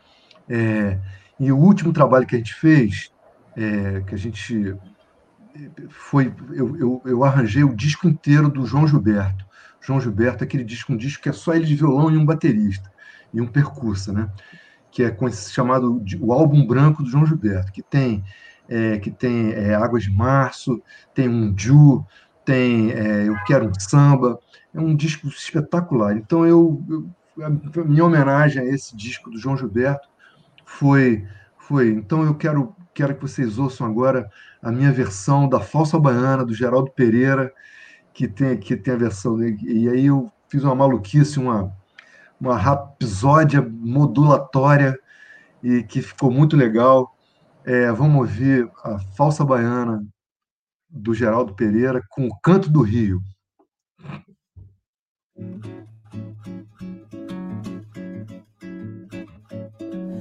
É, e o último trabalho que a gente fez, é, que a gente foi eu, eu, eu, arranjei o disco inteiro do João Gilberto. João Gilberto, aquele disco, um disco que é só ele de violão e um baterista e um percussa, né? Que é chamado o álbum branco do João Gilberto, que tem é, que tem é, Águas de Março, tem um Ju, tem é, Eu Quero um Samba. É um disco espetacular. Então eu, eu a minha homenagem a esse disco do João Gilberto foi foi. Então eu quero quero que vocês ouçam agora a minha versão da Falsa Baiana, do Geraldo Pereira, que tem, que tem a versão. E aí eu fiz uma maluquice, uma, uma rapsódia modulatória, e que ficou muito legal. É, vamos ouvir a Falsa Baiana do Geraldo Pereira com o Canto do Rio.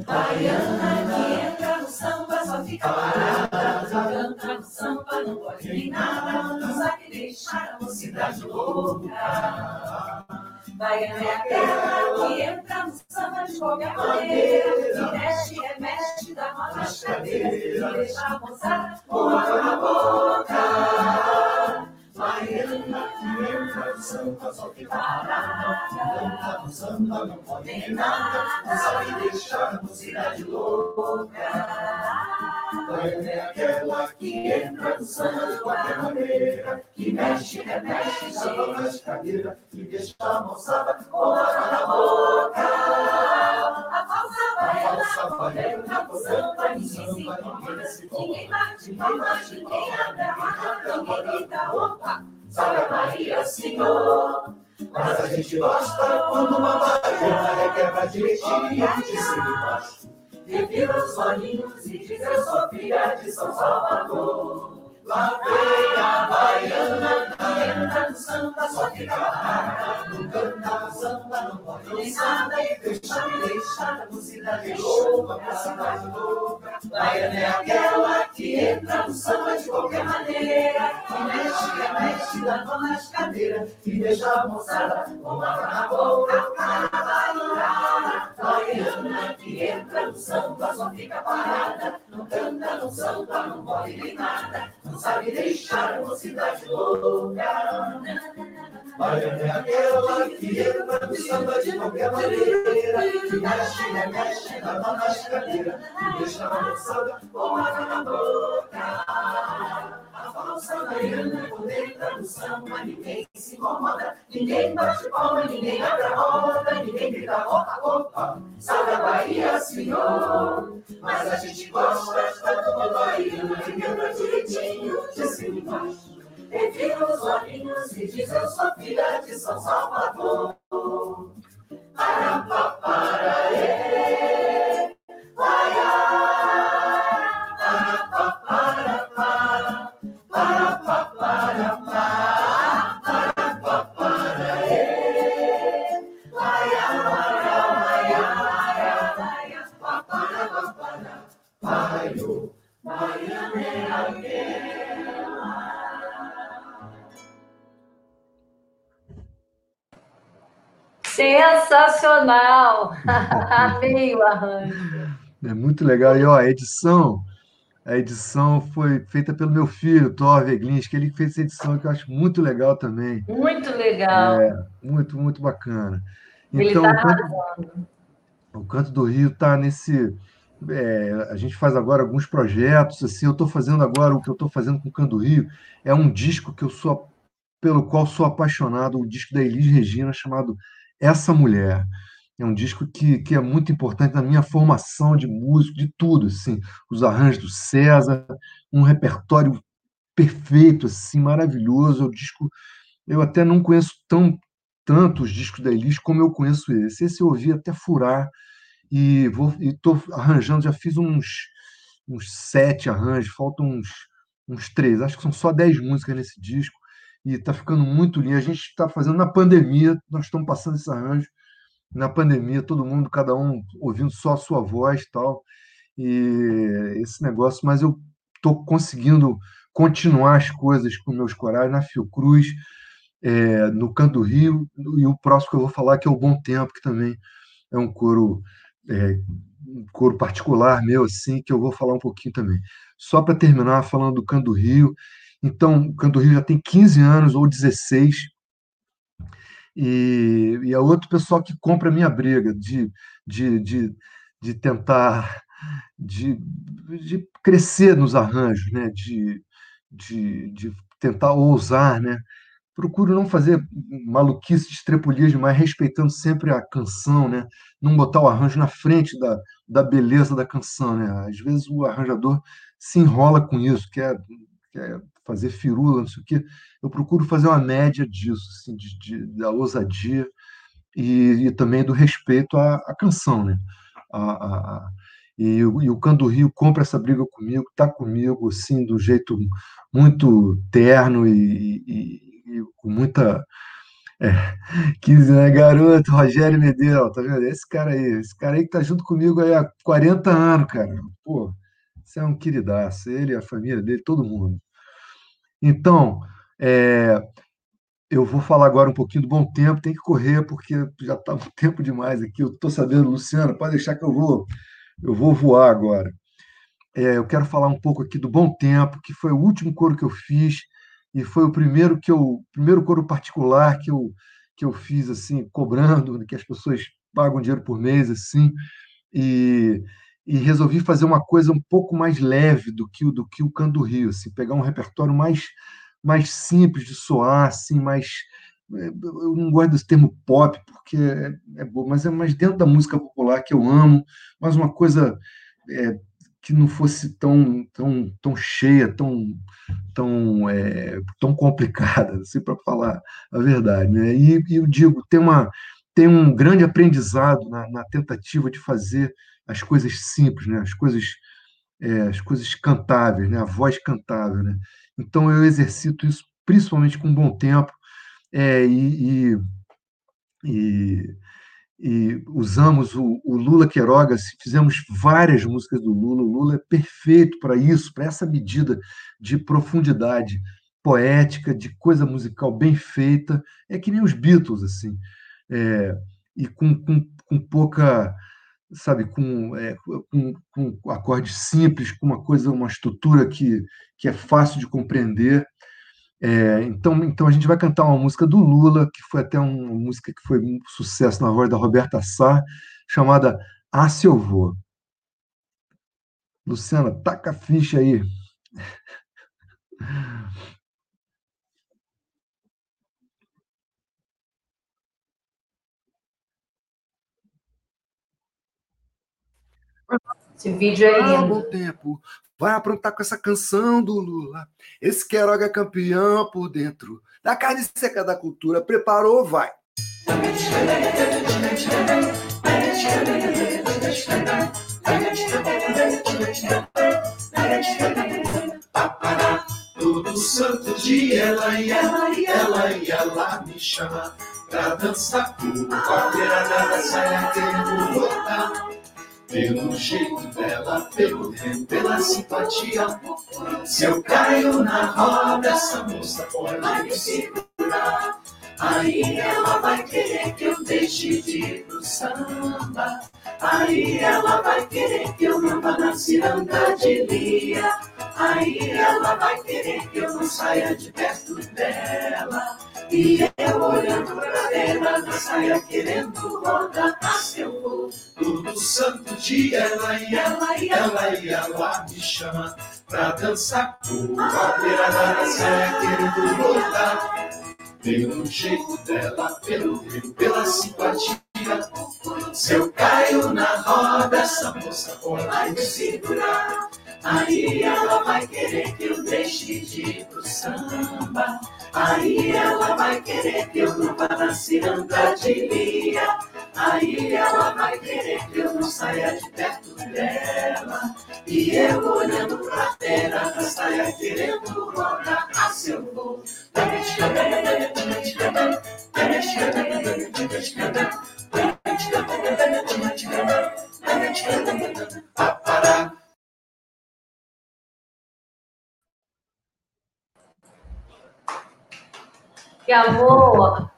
Baiana só fica parada. Canta samba, não pode nem nada. Não sabe deixar a mocidade louca. Baiana é aquela que entra no samba de qualquer maneira. Que mexe, remexe, dá uma nas cadeiras. Deixa a moçada com água na boca. Baiana que entra no samba só fica parada. Canta no samba, não pode nem nada. Não sabe deixar a mocidade louca. Baiana é aquela que entra no samba de qualquer maneira, que mexe, remexe, chama nas cadeiras e deixa a moçada com água na boca. A falsa baiana entra no samba, ninguém se incomoda, ninguém bate palmas, ninguém a mão, ninguém grita, opa, salve a Maria, Senhor. Mas a gente gosta quando uma baiana requebra direitinho de cima e embaixo. Revira os olhinhos e diz eu sou filha de São Salvador. Lá vem a baiana entra no samba, só fica parada. Não canta samba, não pode nem. E deixa me deixar na cidade louca, pra cidade louca. Baiana é aquela que entra no samba de qualquer maneira. Que mexe, que mexe, dá mão nas cadeiras. E deixa a moçada com água na boca. Baiana, baiana que entra no samba, só fica parada. Não canta no samba, não pode nem nada não sabe deixar a mocidade louca. Baiana é aquela que entra no samba de qualquer maneira, que mexe, remexe, dá mão nas cadeiras, e deixa moçada com água na boca. A falsa baiana, quando entra no samba, ninguém se incomoda, ninguém bate palma, ninguém abre a roda, ninguém grita opa, opa, salve a Bahia, senhor. Mas a gente gosta, está todo baiano, que canta direitinho, de cima e embaixo. Revira os olhinhos e diz eu sou filha de São Salvador. Para, para, para, Sensacional! Amei [LAUGHS] o arranjo. É muito legal. E ó, a edição, a edição foi feita pelo meu filho, Thor Veglins, que ele fez essa edição que eu acho muito legal também. Muito legal. É, muito, muito bacana. Ele Então, tá o canto, o Canto do Rio está nesse. é, a gente faz agora alguns projetos, assim, eu estou fazendo agora o que eu estou fazendo com o Canto do Rio, é um disco que eu sou pelo qual sou apaixonado, o disco da Elis Regina, chamado Essa Mulher. É um disco que, que é muito importante na minha formação de músico, de tudo, assim, os arranjos do César, um repertório perfeito, assim, maravilhoso. O disco, eu até não conheço tão tantos discos da Elis como eu conheço esse. Esse eu ouvi até furar e vou estou arranjando, já fiz uns uns sete arranjos, faltam uns uns três, acho que são só dez músicas nesse disco e está ficando muito lindo. A gente está fazendo na pandemia, nós estamos passando esse arranjo na pandemia, todo mundo, cada um ouvindo só a sua voz e tal, e esse negócio, mas eu estou conseguindo continuar as coisas com meus corais na Fiocruz, é, no Canto do Rio, e o próximo que eu vou falar que é o Bom Tempo, que também é um coro, é, um coro particular meu, assim, que eu vou falar um pouquinho também. Só para terminar falando do Canto do Rio, então, o Canto do Rio já tem 15 anos ou 16, e, e é outro pessoal que compra a minha briga de, de, de, de tentar de, de crescer nos arranjos, né? de, de, de tentar ousar, né? Procuro não fazer maluquice de estrepulias, mas respeitando sempre a canção, né? Não botar o arranjo na frente da, da beleza da canção, né? Às vezes o arranjador se enrola com isso, quer, quer fazer firula, não sei o quê. Eu procuro fazer uma média disso, assim, de, de- da ousadia e, e também do respeito à, à canção, né? A, a- a- e, o- e o Canto do Rio compra essa briga comigo, está comigo, assim, do jeito muito terno e, e- e com muita. É, 15, né, garoto? Rogério Medel, tá vendo? Esse cara aí, esse cara aí que tá junto comigo há 40 anos, cara. Pô, você é um queridaço, ele, a família dele, todo mundo. Então, é, eu vou falar agora um pouquinho do bom tempo, tem que correr, porque já está um [LAUGHS] tempo demais aqui. Eu estou sabendo, Luciano, pode deixar que eu vou, eu vou voar agora. É, eu quero falar um pouco aqui do Bom Tempo, que foi o último coro que eu fiz e foi o primeiro que eu, primeiro coro particular que eu que eu fiz assim, cobrando, que as pessoas pagam dinheiro por mês assim, e, e resolvi fazer uma coisa um pouco mais leve do que o do que o Canto do Rio, assim, pegar um repertório mais mais simples de soar, assim, mais é, eu não gosto desse termo pop porque é, é bom, mas é mais dentro da música popular que eu amo, mas uma coisa é, que não fosse tão tão tão cheia, tão tão é, tão complicada, assim para falar a verdade, né? E, e eu digo tem uma tem um grande aprendizado na, na tentativa de fazer as coisas simples, né? As coisas é, as coisas cantáveis, né? A voz cantável, né? Então eu exercito isso principalmente com bom tempo é, e, e, e e usamos o, o Lula Queiroga, fizemos várias músicas do Lula. O Lula é perfeito para isso, para essa medida de profundidade poética, de coisa musical bem feita. É que nem os Beatles, assim. É, e com, com, com pouca, sabe, com, é, com, com acordes simples, com uma coisa, uma estrutura que, que é fácil de compreender. É, então, então a gente vai cantar uma música do Lula, que foi até uma música que foi um sucesso na voz da Roberta Sá, chamada Ah, Se Eu Vou. Luciana, taca a ficha aí. [LAUGHS] Esse vídeo é lindo. bom tempo. Vai aprontar com essa canção do Lula. Esse Queiroga é campeão por dentro. Da carne seca da cultura. Preparou, vai. Todo santo dia ela e ela e ela e ela me chama pra dançar com a beirada da saia querendo voltar. Pelo jeito dela, pelo tempo, pela simpatia. Se eu caio na roda, essa moça pode me segurar. Aí ela vai querer que eu deixe de ir pro samba. Aí ela vai querer que eu não vá na ciranda de Lia. Aí ela vai querer que eu não saia de perto dela. E eu olhando pra ela na saia querendo rodar a seu voo. Todo santo dia ela e ela e ela e ela me chama pra dançar com a beirada da saia querendo rodar. Pelo jeito dela, pelo brilho, pela simpatia. Se eu caio na roda, essa moça pode me segurar. Aí ela vai querer que eu deixe de ir pro samba. Aí ela vai querer que eu não vá na ciranda de Lia. Aí ela vai querer que eu não saia de perto dela. E eu olhando pra terra, na saia querendo rodar a seu voo. Papará. Que amor!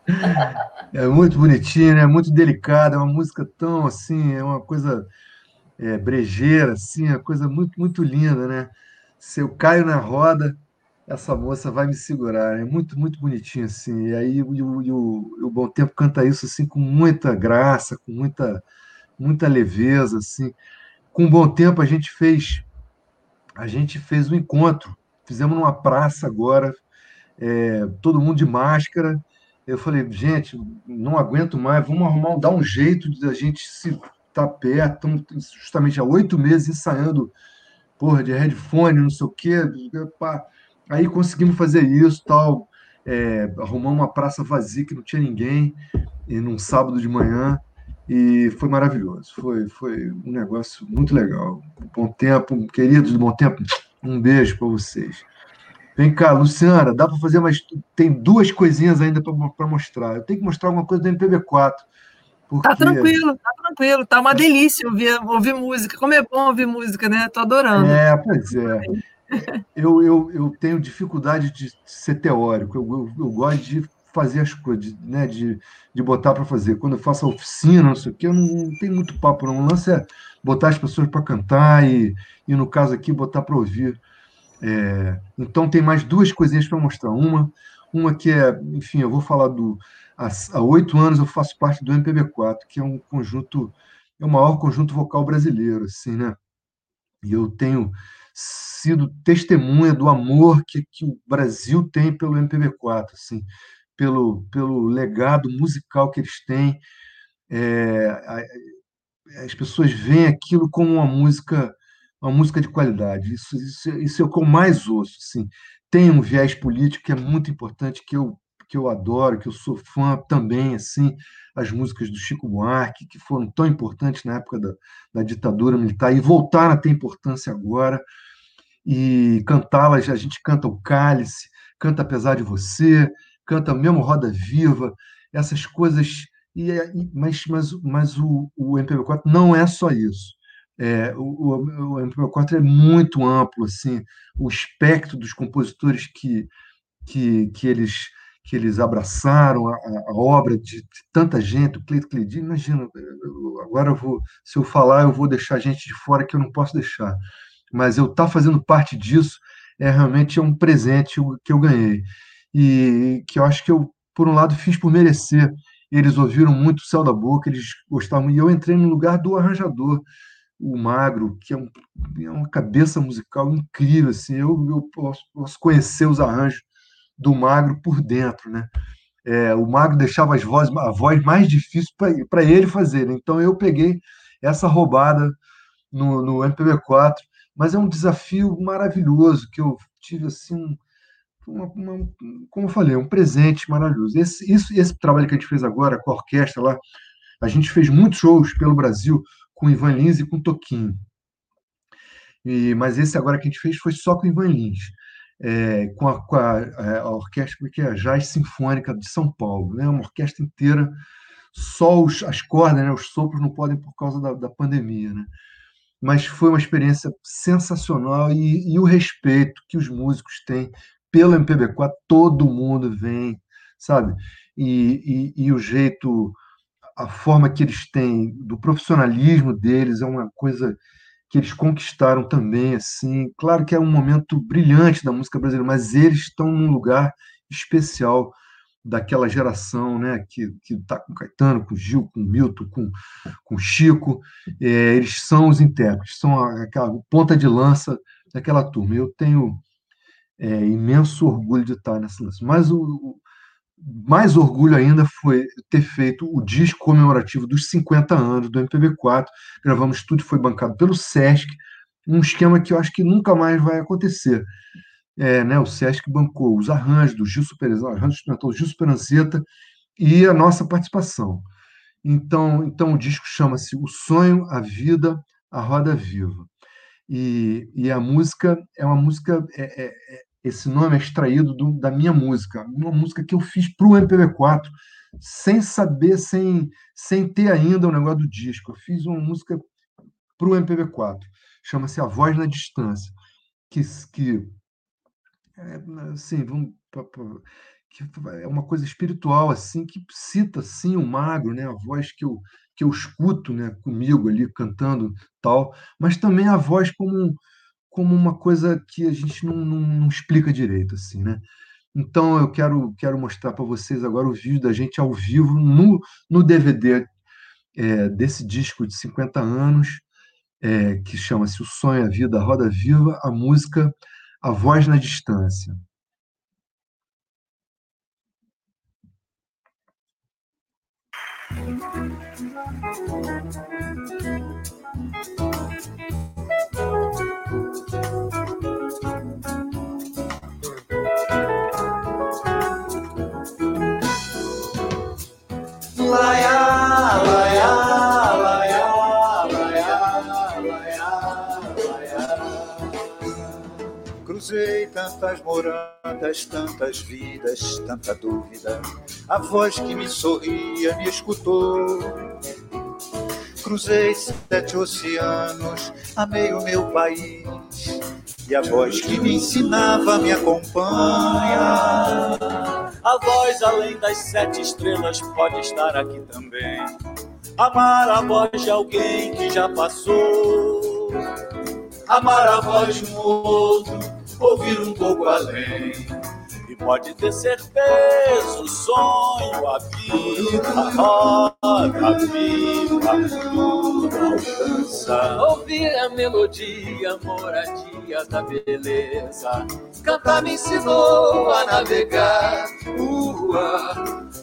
É muito bonitinho, né? Muito delicada, é uma música tão assim, é uma coisa é, brejeira, assim, é uma coisa muito, muito linda, né? Se eu caio na roda, essa moça vai me segurar. É muito, muito bonitinho, assim. E aí o, o, o Bom Tempo canta isso assim com muita graça, com muita, muita leveza, assim. Com o Bom Tempo a gente fez a gente fez um encontro, fizemos numa praça agora, é, todo mundo de máscara. Eu falei, gente, não aguento mais, vamos arrumar, dar um jeito de a gente se estar tá perto, estamos justamente há oito meses ensaiando, porra, de headphone, não sei o quê. Aí conseguimos fazer isso, tal, é, uma praça vazia que não tinha ninguém, e num sábado de manhã, e foi maravilhoso. Foi, foi um negócio muito legal. Bom tempo, queridos do Bom Tempo, um beijo para vocês. Vem cá, Luciana, dá para fazer mais. Tem duas coisinhas ainda para mostrar. Eu tenho que mostrar alguma coisa do MPB4. Porque... Tá tranquilo, tá tranquilo, tá uma delícia ouvir, ouvir música. Como é bom ouvir música, né? Tô adorando. É, pois é. Eu, eu, eu tenho dificuldade de ser teórico, eu, eu, eu gosto de fazer as coisas, de, né, de, de botar para fazer. Quando eu faço a oficina, não sei o quê, eu não, não tenho muito papo, não. O lance é botar as pessoas para cantar e, e, no caso aqui, botar para ouvir. É, então, tem mais duas coisinhas para mostrar. Uma, uma que é, enfim, eu vou falar do. Há oito anos eu faço parte do MPB4, que é um conjunto, é o maior conjunto vocal brasileiro, assim, né? E eu tenho sido testemunha do amor que, que o Brasil tem pelo MPB4, assim, pelo, pelo legado musical que eles têm. É, as pessoas veem aquilo como uma música uma música de qualidade. Isso, isso, isso é o que eu mais ouço. Assim. Tem um viés político que é muito importante, que eu, que eu adoro, que eu sou fã também, assim, as músicas do Chico Buarque, que foram tão importantes na época da, da ditadura militar e voltaram a ter importância agora. E cantá-las, a gente canta o Cálice, canta Apesar de Você, canta mesmo Roda Viva, essas coisas. E, mas mas, mas o, o MPB4 não é só isso é, o, o, MP4 é muito amplo, assim, o espectro dos compositores que, que, que eles que eles abraçaram a, a obra de, de, tanta gente, o Cleito Cledinho, imagina, agora eu vou, se eu falar, eu vou deixar gente de fora que eu não posso deixar, mas eu estar tá fazendo parte disso é realmente um presente que eu ganhei, e que eu acho que eu, por um lado, fiz por merecer, eles ouviram muito o Céu da Boca, eles gostavam, e eu entrei no lugar do arranjador, o Magro, que é, um, é, uma cabeça musical incrível, assim, eu, eu posso, posso, conhecer os arranjos do Magro por dentro, né? É, o Magro deixava as vozes, a voz mais difícil para ele fazer, né? então eu peguei essa roubada no, no MPB4, mas é um desafio maravilhoso que eu tive assim uma, uma, como eu falei, um presente maravilhoso. Esse, isso, esse trabalho que a gente fez agora com a orquestra lá, a gente fez muitos shows pelo Brasil, com Ivan Lins e com Toquinho. E, mas esse agora que a gente fez foi só com Ivan Lins, é, com, a, com a, é, a, orquestra que é a Jazz Sinfônica de São Paulo, né? uma orquestra inteira, só os, as cordas, né? os sopros não podem por causa da, da pandemia. Né? Mas foi uma experiência sensacional e, e o respeito que os músicos têm pelo MPB4, todo mundo vem, sabe? e, e, e o jeito, a forma que eles têm, do profissionalismo deles, é uma coisa que eles conquistaram também, assim. Claro que é um momento brilhante da música brasileira, mas eles estão num lugar especial daquela geração, né, que que está com Caetano, com Gil, com Milton, com com Chico, é, eles são os intérpretes, são aquela ponta de lança daquela turma. Eu tenho é, imenso orgulho de estar nessa lance. Mas o mais orgulho ainda foi ter feito o disco comemorativo dos 50 anos do MPB4. Gravamos tudo, foi bancado pelo SESC, um esquema que eu acho que nunca mais vai acontecer. É, né, o SESC bancou os arranjos do Gil Superanzeta, arranjo instrumental Gil Superanceta e a nossa participação. Então, então o disco chama-se O Sonho, a Vida, a Roda Viva. E, e a música é uma música é, é, é esse nome é extraído do, da minha música, uma música que eu fiz para o MPB4, sem saber, sem, sem ter ainda o negócio do disco. Eu fiz uma música para o MPB4, chama-se A Voz na Distância, que, que é, assim, vamos, que é uma coisa espiritual assim que cita assim o magro, né, a voz que eu que eu escuto, né, comigo ali cantando tal, mas também a voz como como uma coisa que a gente não, não, não explica direito, assim, né? Então eu quero, quero mostrar para vocês agora o vídeo da gente ao vivo no, no DVD é, desse disco de 50 anos, é, que chama-se O Sonho, a Vida, a Roda Viva, a música A Voz na Distância. Tantas morandas, tantas vidas, tanta dúvida. A voz que me sorria me escutou. Cruzei sete oceanos, amei o meu país. E a voz que me ensinava me acompanha. A voz além das sete estrelas pode estar aqui também. Amar a voz de alguém que já passou. Amar a voz de um outro, ouvir um pouco além. E pode ter certeza, o sonho, a vida, a roda, a vida, tudo alcança. Ouvir a melodia, moradia da beleza. Cantar me ensinou a navegar. Uh,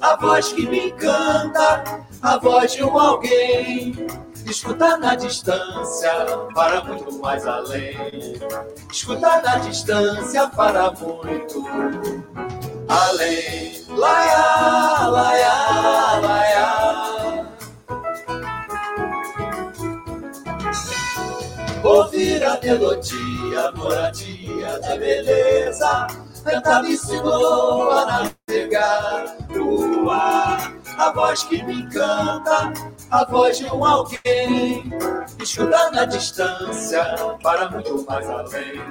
a voz que me encanta, a voz de um alguém. Escutar na distância para muito mais além. Escutar na distância para muito além. Laia, laia, laia. Ouvir a melodia, moradia da beleza. Cantar me ensinou a navegar no ar. A voz que me encanta, a voz de um alguém. Escutar na distância para muito mais além.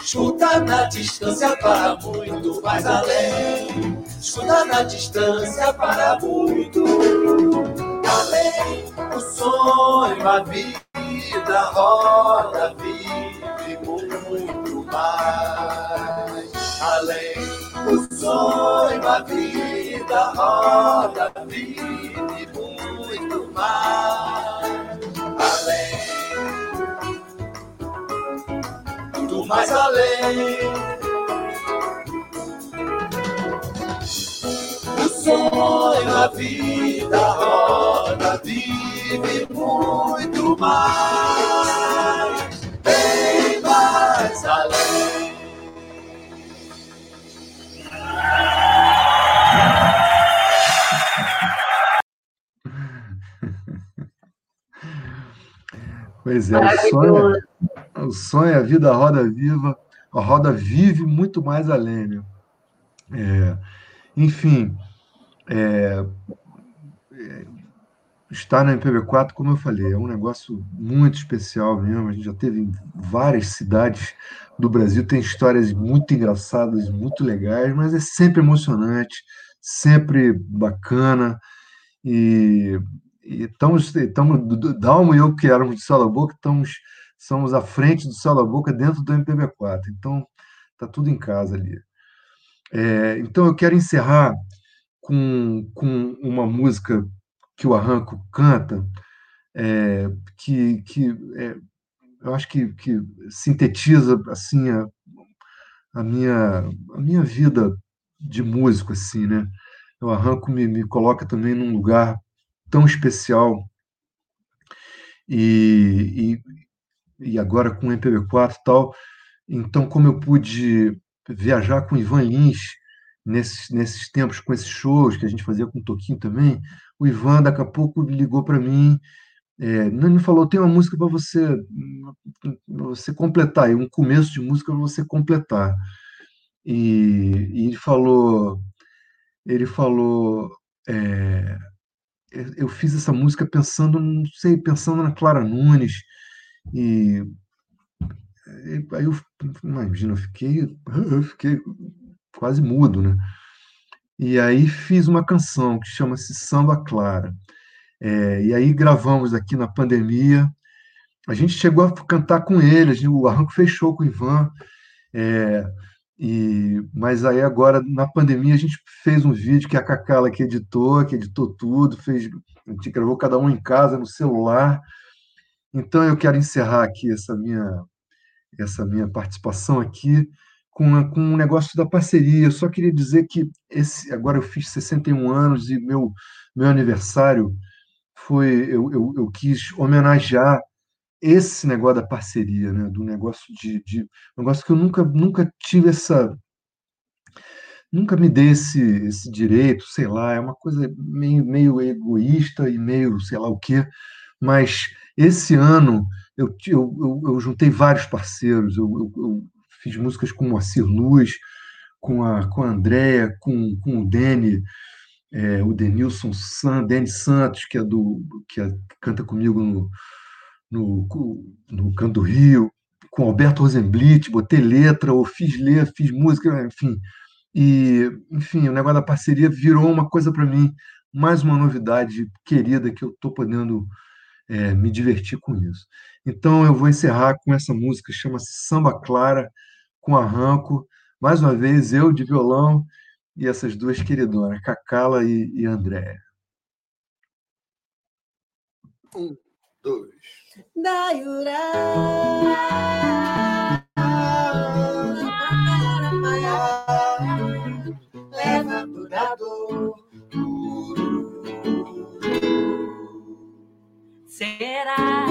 Escutar na distância para muito mais além. Escutar na distância para muito além. O sonho, a vida roda, vive muito mais além. O sonho, a vida roda, vive muito mais além. Tudo mais além. O sonho, a vida roda, vive muito mais, bem mais além. Pois é, o sonho, o sonho, a vida, a roda viva, a roda vive muito mais além. Né? É, enfim, é, é, estar na MPB4, como eu falei, é um negócio muito especial mesmo. A gente já teve em várias cidades do Brasil, tem histórias muito engraçadas, muito legais, mas é sempre emocionante, sempre bacana. E, estamos, estamos, Dalmo e eu, que éramos de Sala Boca, estamos, somos à frente do Sala Boca dentro do MPB4. Então, está tudo em casa ali. É, então, eu quero encerrar com, com uma música que o Arranco canta, é, que, que é, eu acho que, que sintetiza assim a, a, minha, a minha vida de músico assim, né? O Arranco me, me coloca também num lugar tão especial e, e, e agora com o MPB4 e tal, então como eu pude viajar com Ivan Lins nesses, nesses tempos, com esses shows que a gente fazia com o Toquinho também, o Ivan daqui a pouco ligou para mim, é, me falou, tem uma música para você, você completar, um começo de música para você completar. E, e, ele falou, ele falou, é, eu fiz essa música pensando, não sei, pensando na Clara Nunes, e aí eu imagina, eu fiquei, eu fiquei quase mudo, né? E aí fiz uma canção que chama-se Samba Clara. É, e aí gravamos aqui na pandemia. A gente chegou a cantar com ele, o arranco fechou com o Ivan. É, e, mas aí agora, na pandemia, a gente fez um vídeo que a Cacala que editou, que editou tudo, fez, a gente gravou cada um em casa, no celular. Então eu quero encerrar aqui essa minha, essa minha participação aqui com, com um negócio da parceria. Eu só queria dizer que esse, agora eu fiz 61 anos e meu, meu aniversário foi. Eu, eu, eu quis homenagear esse negócio da parceria, né? do negócio de, de. Negócio que eu nunca, nunca tive essa. Nunca me dei esse, esse direito, sei lá, é uma coisa meio, meio egoísta e meio sei lá o quê, mas esse ano eu, eu, eu, eu juntei vários parceiros, eu, eu, fiz músicas com o Moacir Luz, com a, com a Andrea, com, com o Dene, é, o Denilson San, Denis Santos, que é do que, é, que canta comigo no, no, no Canto do Rio, com Alberto Rosenblit, botei letra, ou fiz letra, fiz música, enfim. E, enfim, o negócio da parceria virou uma coisa para mim, mais uma novidade querida que eu estou podendo é, me divertir com isso. Então eu vou encerrar com essa música, chama-se Samba Clara, com arranco. Mais uma vez, eu de violão e essas duas queridonas, Cacala e, e Andréa. Um, dois. Daiura. Leva toda dor. Será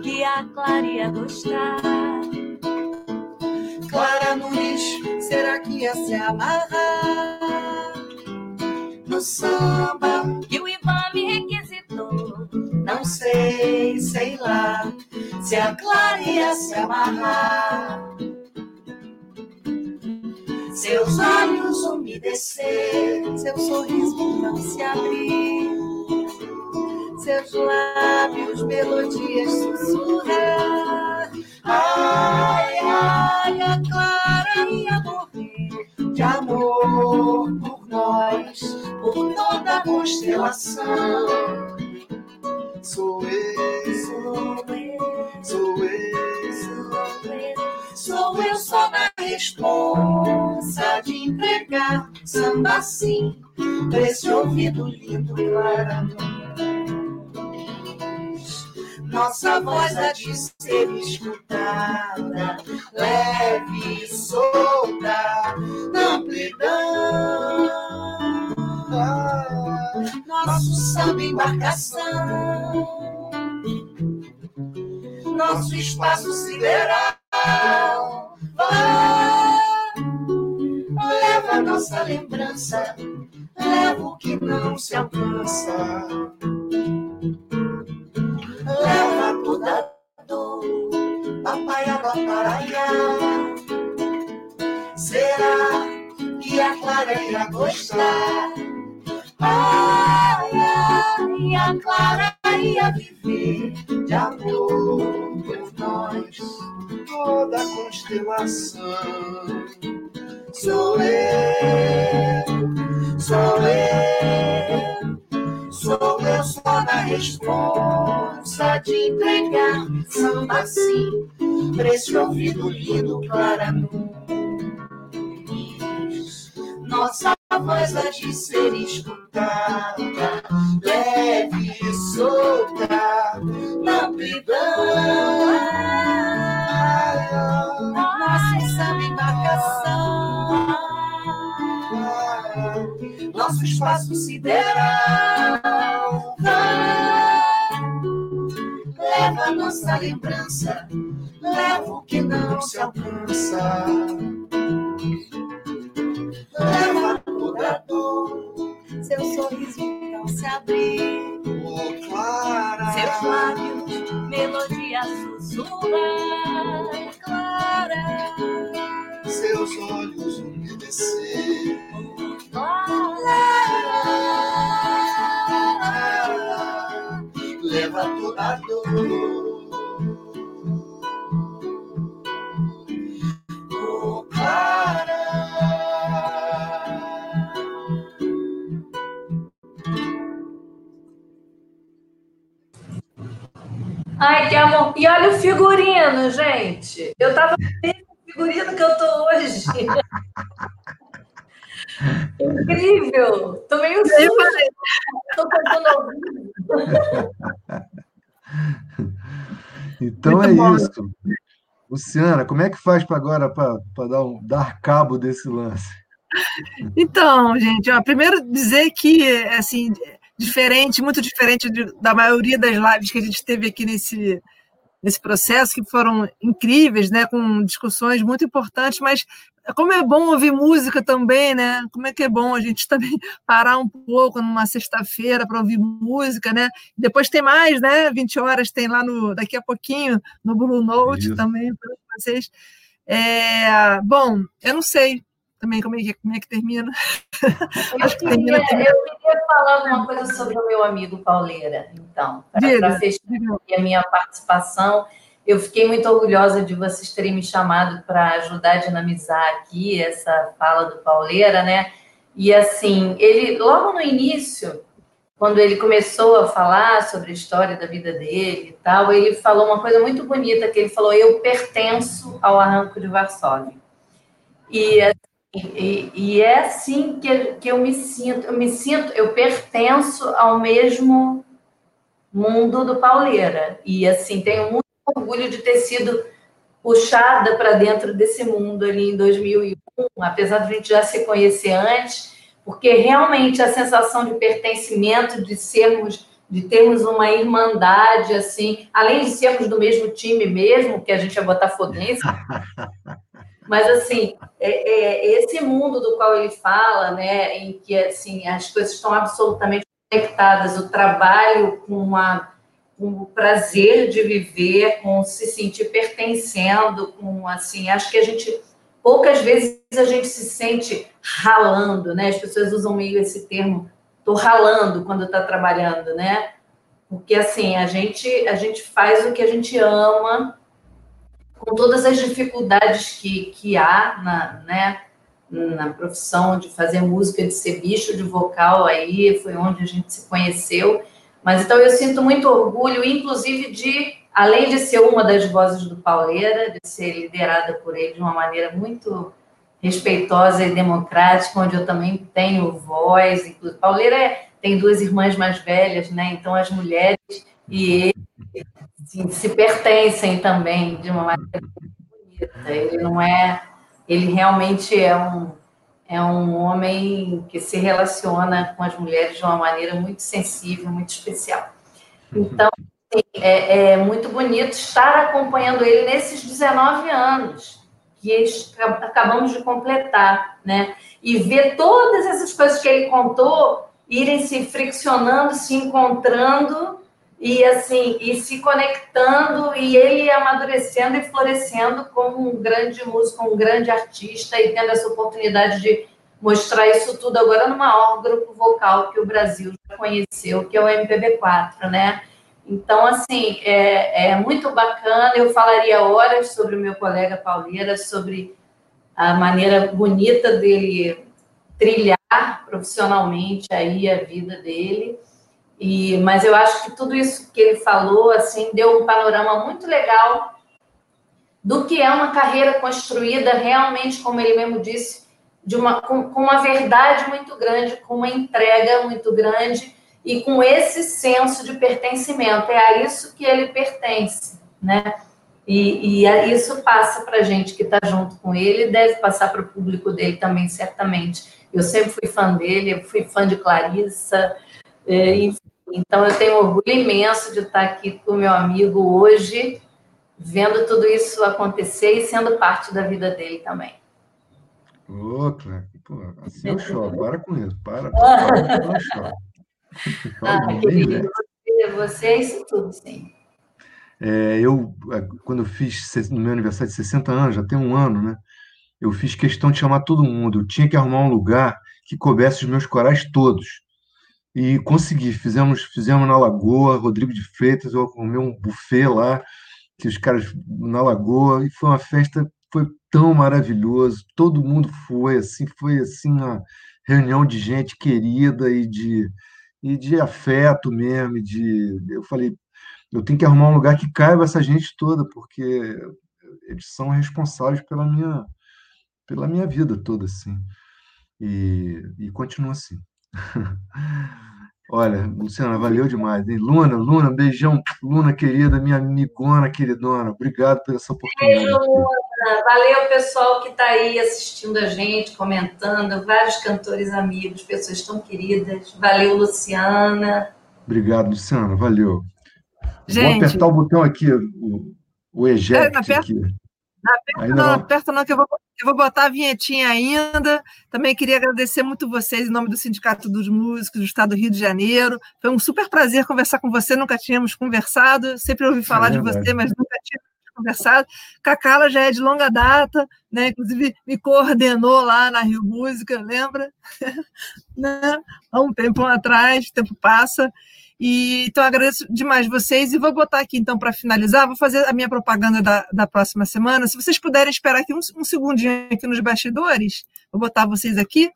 que a Clara ia gostar? Clara Nunes, será que ia se amarrar samba? Que o Ivan me requisitou. Não sei, sei lá, se a Clara ia se amarrar. Seus olhos umedecer, seu sorriso não se abrir seus lábios melodias sussurrar. Ai, ai, a Clara ia morrer de amor por nós, por toda a constelação. Sou eu, Sou eu, sou eu, sou eu, sou eu só na responsa de entregar samba assim, pra esse ouvido lindo, claramente nossa voz há de ser escutada, leve e solta, Nosso samba embarcação, nosso espaço sideral. leva nossa lembrança, leva o que não se alcança leva toda dor, papaya paparaia. Será que a Clara ia gostar? Ai, e Clara ia viver de amor por nós. Toda constelação sou eu, sou eu, sou eu só na responsa de entregar samba assim, pra esse ouvido lindo, claramente. Nossa voz há de ser escutada, leve e solta, na amplidão. Nosso samba embarcação, nosso espaço sideral. Leva nossa lembrança, leva o que não se alcança. Leva toda dor, seu sorriso não se abrir, oh, Clara. seus lábios, melodia sussurrar, Clara, seus olhos umedecer. Clara. Leva toda dor. Oh, Clara. Ai, que amor. E olha o figurino, gente. Eu tava no mesmo figurino que eu tô hoje. [LAUGHS] Incrível. Tô meio suja. Tô cantando ao vivo. [LAUGHS] Então Muito é bom. isso. Luciana, como é que faz para agora para dar, um, dar cabo desse lance? Então, gente, ó, primeiro dizer que, assim, diferente, muito diferente de- da maioria das lives que a gente teve aqui nesse, nesse processo, que foram incríveis, né, com discussões muito importantes, mas como é bom ouvir música também, né? Como é que é bom a gente [LAUGHS] também parar um pouco numa sexta-feira para ouvir música, né? Depois tem mais, né? 20 horas tem lá no daqui a pouquinho no Blue Note Isso. também para vocês. É, bom, eu não sei também como é que, como é que termina. Eu [LAUGHS] Acho que queria, termina eu queria falar alguma coisa sobre o meu amigo Pauleira, então, para fechar a minha participação. Eu fiquei muito orgulhosa de vocês terem me chamado para ajudar a dinamizar aqui essa fala do Pauleira, né? E assim, ele logo no início, quando ele começou a falar sobre a história da vida dele e tal, ele falou uma coisa muito bonita que ele falou: "Eu pertenço ao arranco de Varsóvia". E e, e é assim que, que eu me sinto, eu me sinto, eu pertenço ao mesmo mundo do Pauleira. E assim, tenho muito orgulho de ter sido puxada para dentro desse mundo ali em 2001, apesar de a gente já se conhecer antes, porque realmente a sensação de pertencimento, de sermos, de termos uma irmandade, assim, além de sermos do mesmo time mesmo, que a gente é botafoguense, [LAUGHS] mas assim, é, é esse mundo do qual ele fala, né, em que assim as coisas estão absolutamente conectadas, o trabalho com uma com o prazer de viver, com se sentir pertencendo, com assim, acho que a gente poucas vezes a gente se sente ralando, né? As pessoas usam meio esse termo, tô ralando quando está trabalhando, né? Porque assim, a gente a gente faz o que a gente ama com todas as dificuldades que, que há na, né, na profissão de fazer música, de ser bicho de vocal aí, foi onde a gente se conheceu. Mas então eu sinto muito orgulho, inclusive, de, além de ser uma das vozes do Pauleira, de ser liderada por ele de uma maneira muito respeitosa e democrática, onde eu também tenho voz. Inclusive, Pauleira é- tem duas irmãs mais velhas, né? Então as mulheres e ele se pertencem também de uma maneira bonita. Ele não é, ele realmente é um é um homem que se relaciona com as mulheres de uma maneira muito sensível, muito especial. Então, é, é muito bonito estar acompanhando ele nesses 19 anos que acabamos de completar, né? E ver todas essas coisas que ele contou irem se friccionando, se encontrando e assim e se conectando e ele amadurecendo e florescendo como um grande músico, um grande artista e tendo essa oportunidade de mostrar isso tudo agora no maior grupo vocal que o Brasil já conheceu, que é o MPB4, né? Então, assim, é, é muito bacana. Eu falaria horas sobre o meu colega Pauleira, sobre a maneira bonita dele trilhar profissionalmente aí a vida dele. E, mas eu acho que tudo isso que ele falou assim deu um panorama muito legal do que é uma carreira construída realmente, como ele mesmo disse, de uma, com, com uma verdade muito grande, com uma entrega muito grande e com esse senso de pertencimento. É a isso que ele pertence, né? E, e isso passa para a gente que está junto com ele, deve passar para o público dele também, certamente. Eu sempre fui fã dele, eu fui fã de Clarissa, é, então eu tenho orgulho imenso de estar aqui com o meu amigo hoje, vendo tudo isso acontecer e sendo parte da vida dele também. Ô, Cleber, pô, assim eu choro, [LAUGHS] para com isso, para, para, para eu choro. [LAUGHS] Ah, querido, você, você é isso tudo, sim. É, eu, é, quando eu fiz no meu aniversário de 60 anos, já tem um ano, né? Eu fiz questão de chamar todo mundo. Eu tinha que arrumar um lugar que coubesse os meus corais todos. E consegui. Fizemos, fizemos na Lagoa, Rodrigo de Freitas, eu arrumei um buffet lá, que os caras na Lagoa, e foi uma festa, foi tão maravilhoso. Todo mundo foi, assim, foi assim uma reunião de gente querida e de, e de afeto mesmo. De, eu falei, eu tenho que arrumar um lugar que caiba essa gente toda, porque eles são responsáveis pela minha, pela minha vida toda, assim. E, e continua assim. [LAUGHS] Olha, Luciana, valeu demais. Hein? Luna, Luna, beijão, Luna querida, minha amigona queridona. Obrigado por essa oportunidade. Beijo, Luna. Valeu, pessoal que está aí assistindo a gente, comentando. Vários cantores amigos, pessoas tão queridas. Valeu, Luciana. Obrigado, Luciana. Valeu. Gente, Vou apertar o botão aqui, o, o eject é, aqui. Não aperta, não, aperta não, que eu vou, eu vou botar a vinhetinha ainda. Também queria agradecer muito vocês em nome do Sindicato dos Músicos do Estado do Rio de Janeiro. Foi um super prazer conversar com você, nunca tínhamos conversado. Sempre ouvi falar é, de você, mas nunca tínhamos conversado. Cacala já é de longa data, né? Inclusive me coordenou lá na Rio Música, lembra? [LAUGHS] né? Há um tempo atrás, o tempo passa. E, então, agradeço demais vocês e vou botar aqui, então, para finalizar, vou fazer a minha propaganda da, da próxima semana. Se vocês puderem esperar aqui um, um segundinho aqui nos bastidores, vou botar vocês aqui,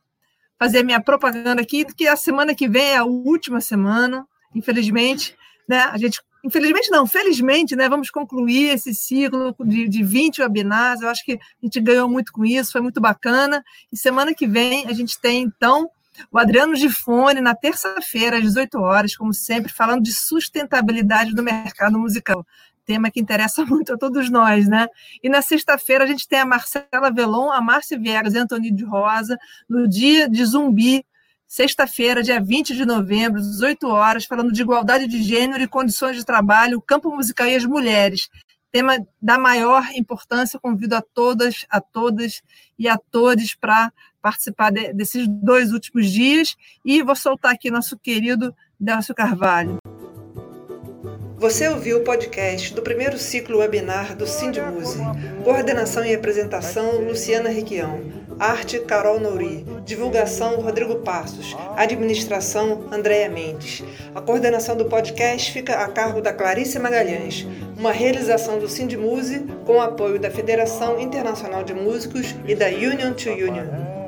fazer a minha propaganda aqui, que a semana que vem é a última semana, infelizmente, né? A gente, infelizmente não, felizmente, né? Vamos concluir esse ciclo de, de 20 webinars. Eu acho que a gente ganhou muito com isso, foi muito bacana. E semana que vem a gente tem, então, o Adriano Gifone, na terça-feira, às 18 horas, como sempre, falando de sustentabilidade do mercado musical. Tema que interessa [LAUGHS] muito a todos nós, né? E na sexta-feira a gente tem a Marcela Velon, a Márcia Viegas e Antônio de Rosa, no dia de zumbi, sexta-feira, dia 20 de novembro, às 18 horas, falando de igualdade de gênero e condições de trabalho, o campo musical e as mulheres. Tema da maior importância, convido a todas, a todas e a todos para participar de, desses dois últimos dias e vou soltar aqui nosso querido Delcio Carvalho. Você ouviu o podcast do primeiro ciclo webinar do Sindmuse. Coordenação e apresentação, Luciana Requião. Arte, Carol Nouri. Divulgação, Rodrigo Passos. Administração, Andréia Mendes. A coordenação do podcast fica a cargo da Clarice Magalhães. Uma realização do Sindmuse com o apoio da Federação Internacional de Músicos e da Union to Union.